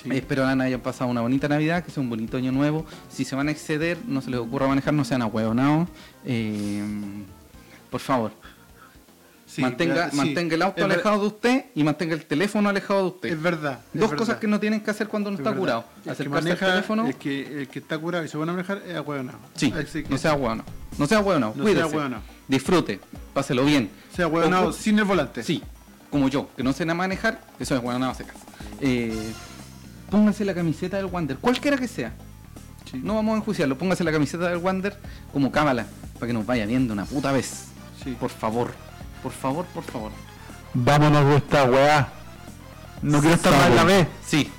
Eh, Espero que hayan pasado una bonita Navidad, que sea un bonito año nuevo. Si se van a exceder, no se les ocurra manejar, no sean ahueonados. Eh, por favor, Sí, mantenga, sí. mantenga el auto Es alejado de usted y mantenga el teléfono alejado de usted. Es verdad. es Dos verdad. cosas que no tienen que hacer cuando uno Es está verdad. curado. El Acercarse maneja, al teléfono. El que, el que está curado y se pone a manejar es ahueonado. Sí, que no sea hueonado. No sea hueonado, No cuídese. sea ahueonado. Disfrute, páselo bien. sea ahueonado sin el volante. Sí, como yo, que no sé nada manejar, eso es hueonado a secas. Eh, póngase la camiseta del Wander, cualquiera que sea. Sí. No vamos a enjuiciarlo, póngase la camiseta del Wander como cábala, para que nos vaya viendo una puta vez. Sí. Por favor, por favor, por favor. Vámonos de esta weá. No quiero estar más en la B. Sí.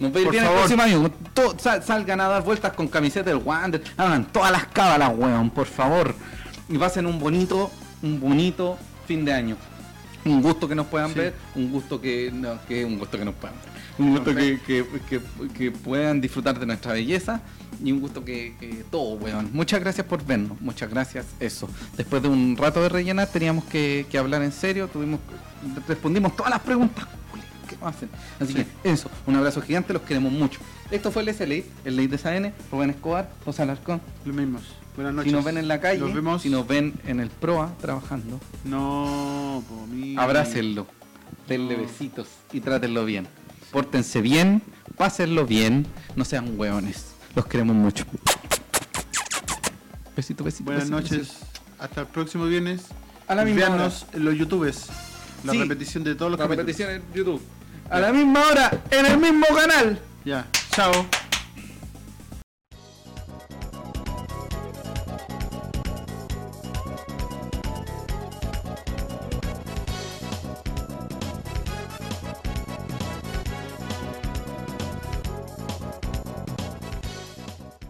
Nos favor. el próximo año. To- sal- salgan a dar vueltas con camiseta del Wander. Hagan todas las cábalas, weón, por favor. Y pasen un bonito, un bonito fin de año. Un gusto que nos puedan Sí. ver, un gusto que, no, que un gusto que nos puedan ver. Un gusto que, que, que- que puedan disfrutar de nuestra belleza y un gusto que, que todo, weón. Muchas gracias por vernos, muchas gracias, eso. Después de un rato de rellenar teníamos que, que hablar en serio, tuvimos respondimos todas las preguntas. ¿Qué vamos a hacer? Así Sí. que eso, un abrazo gigante, los queremos mucho. Esto fue el SLA, el Ley de SAN, Rubén Escobar, José Alarcón. Lo mismo. Buenas noches. Si nos ven en la calle, Nos vemos. si nos ven en el PROA trabajando, No, po, mi- abrácenlo, denle No. besitos y trátenlo bien. Pórtense bien, pásenlo bien, no sean hueones. Los queremos mucho. Besito, besito. Buenas besito, noches. besito. Hasta el próximo viernes. A la misma Véanos en los YouTubes. La Sí. repetición de todos los La capítulos. repetición en YouTube. A la misma hora, en el mismo canal. Ya. Chao.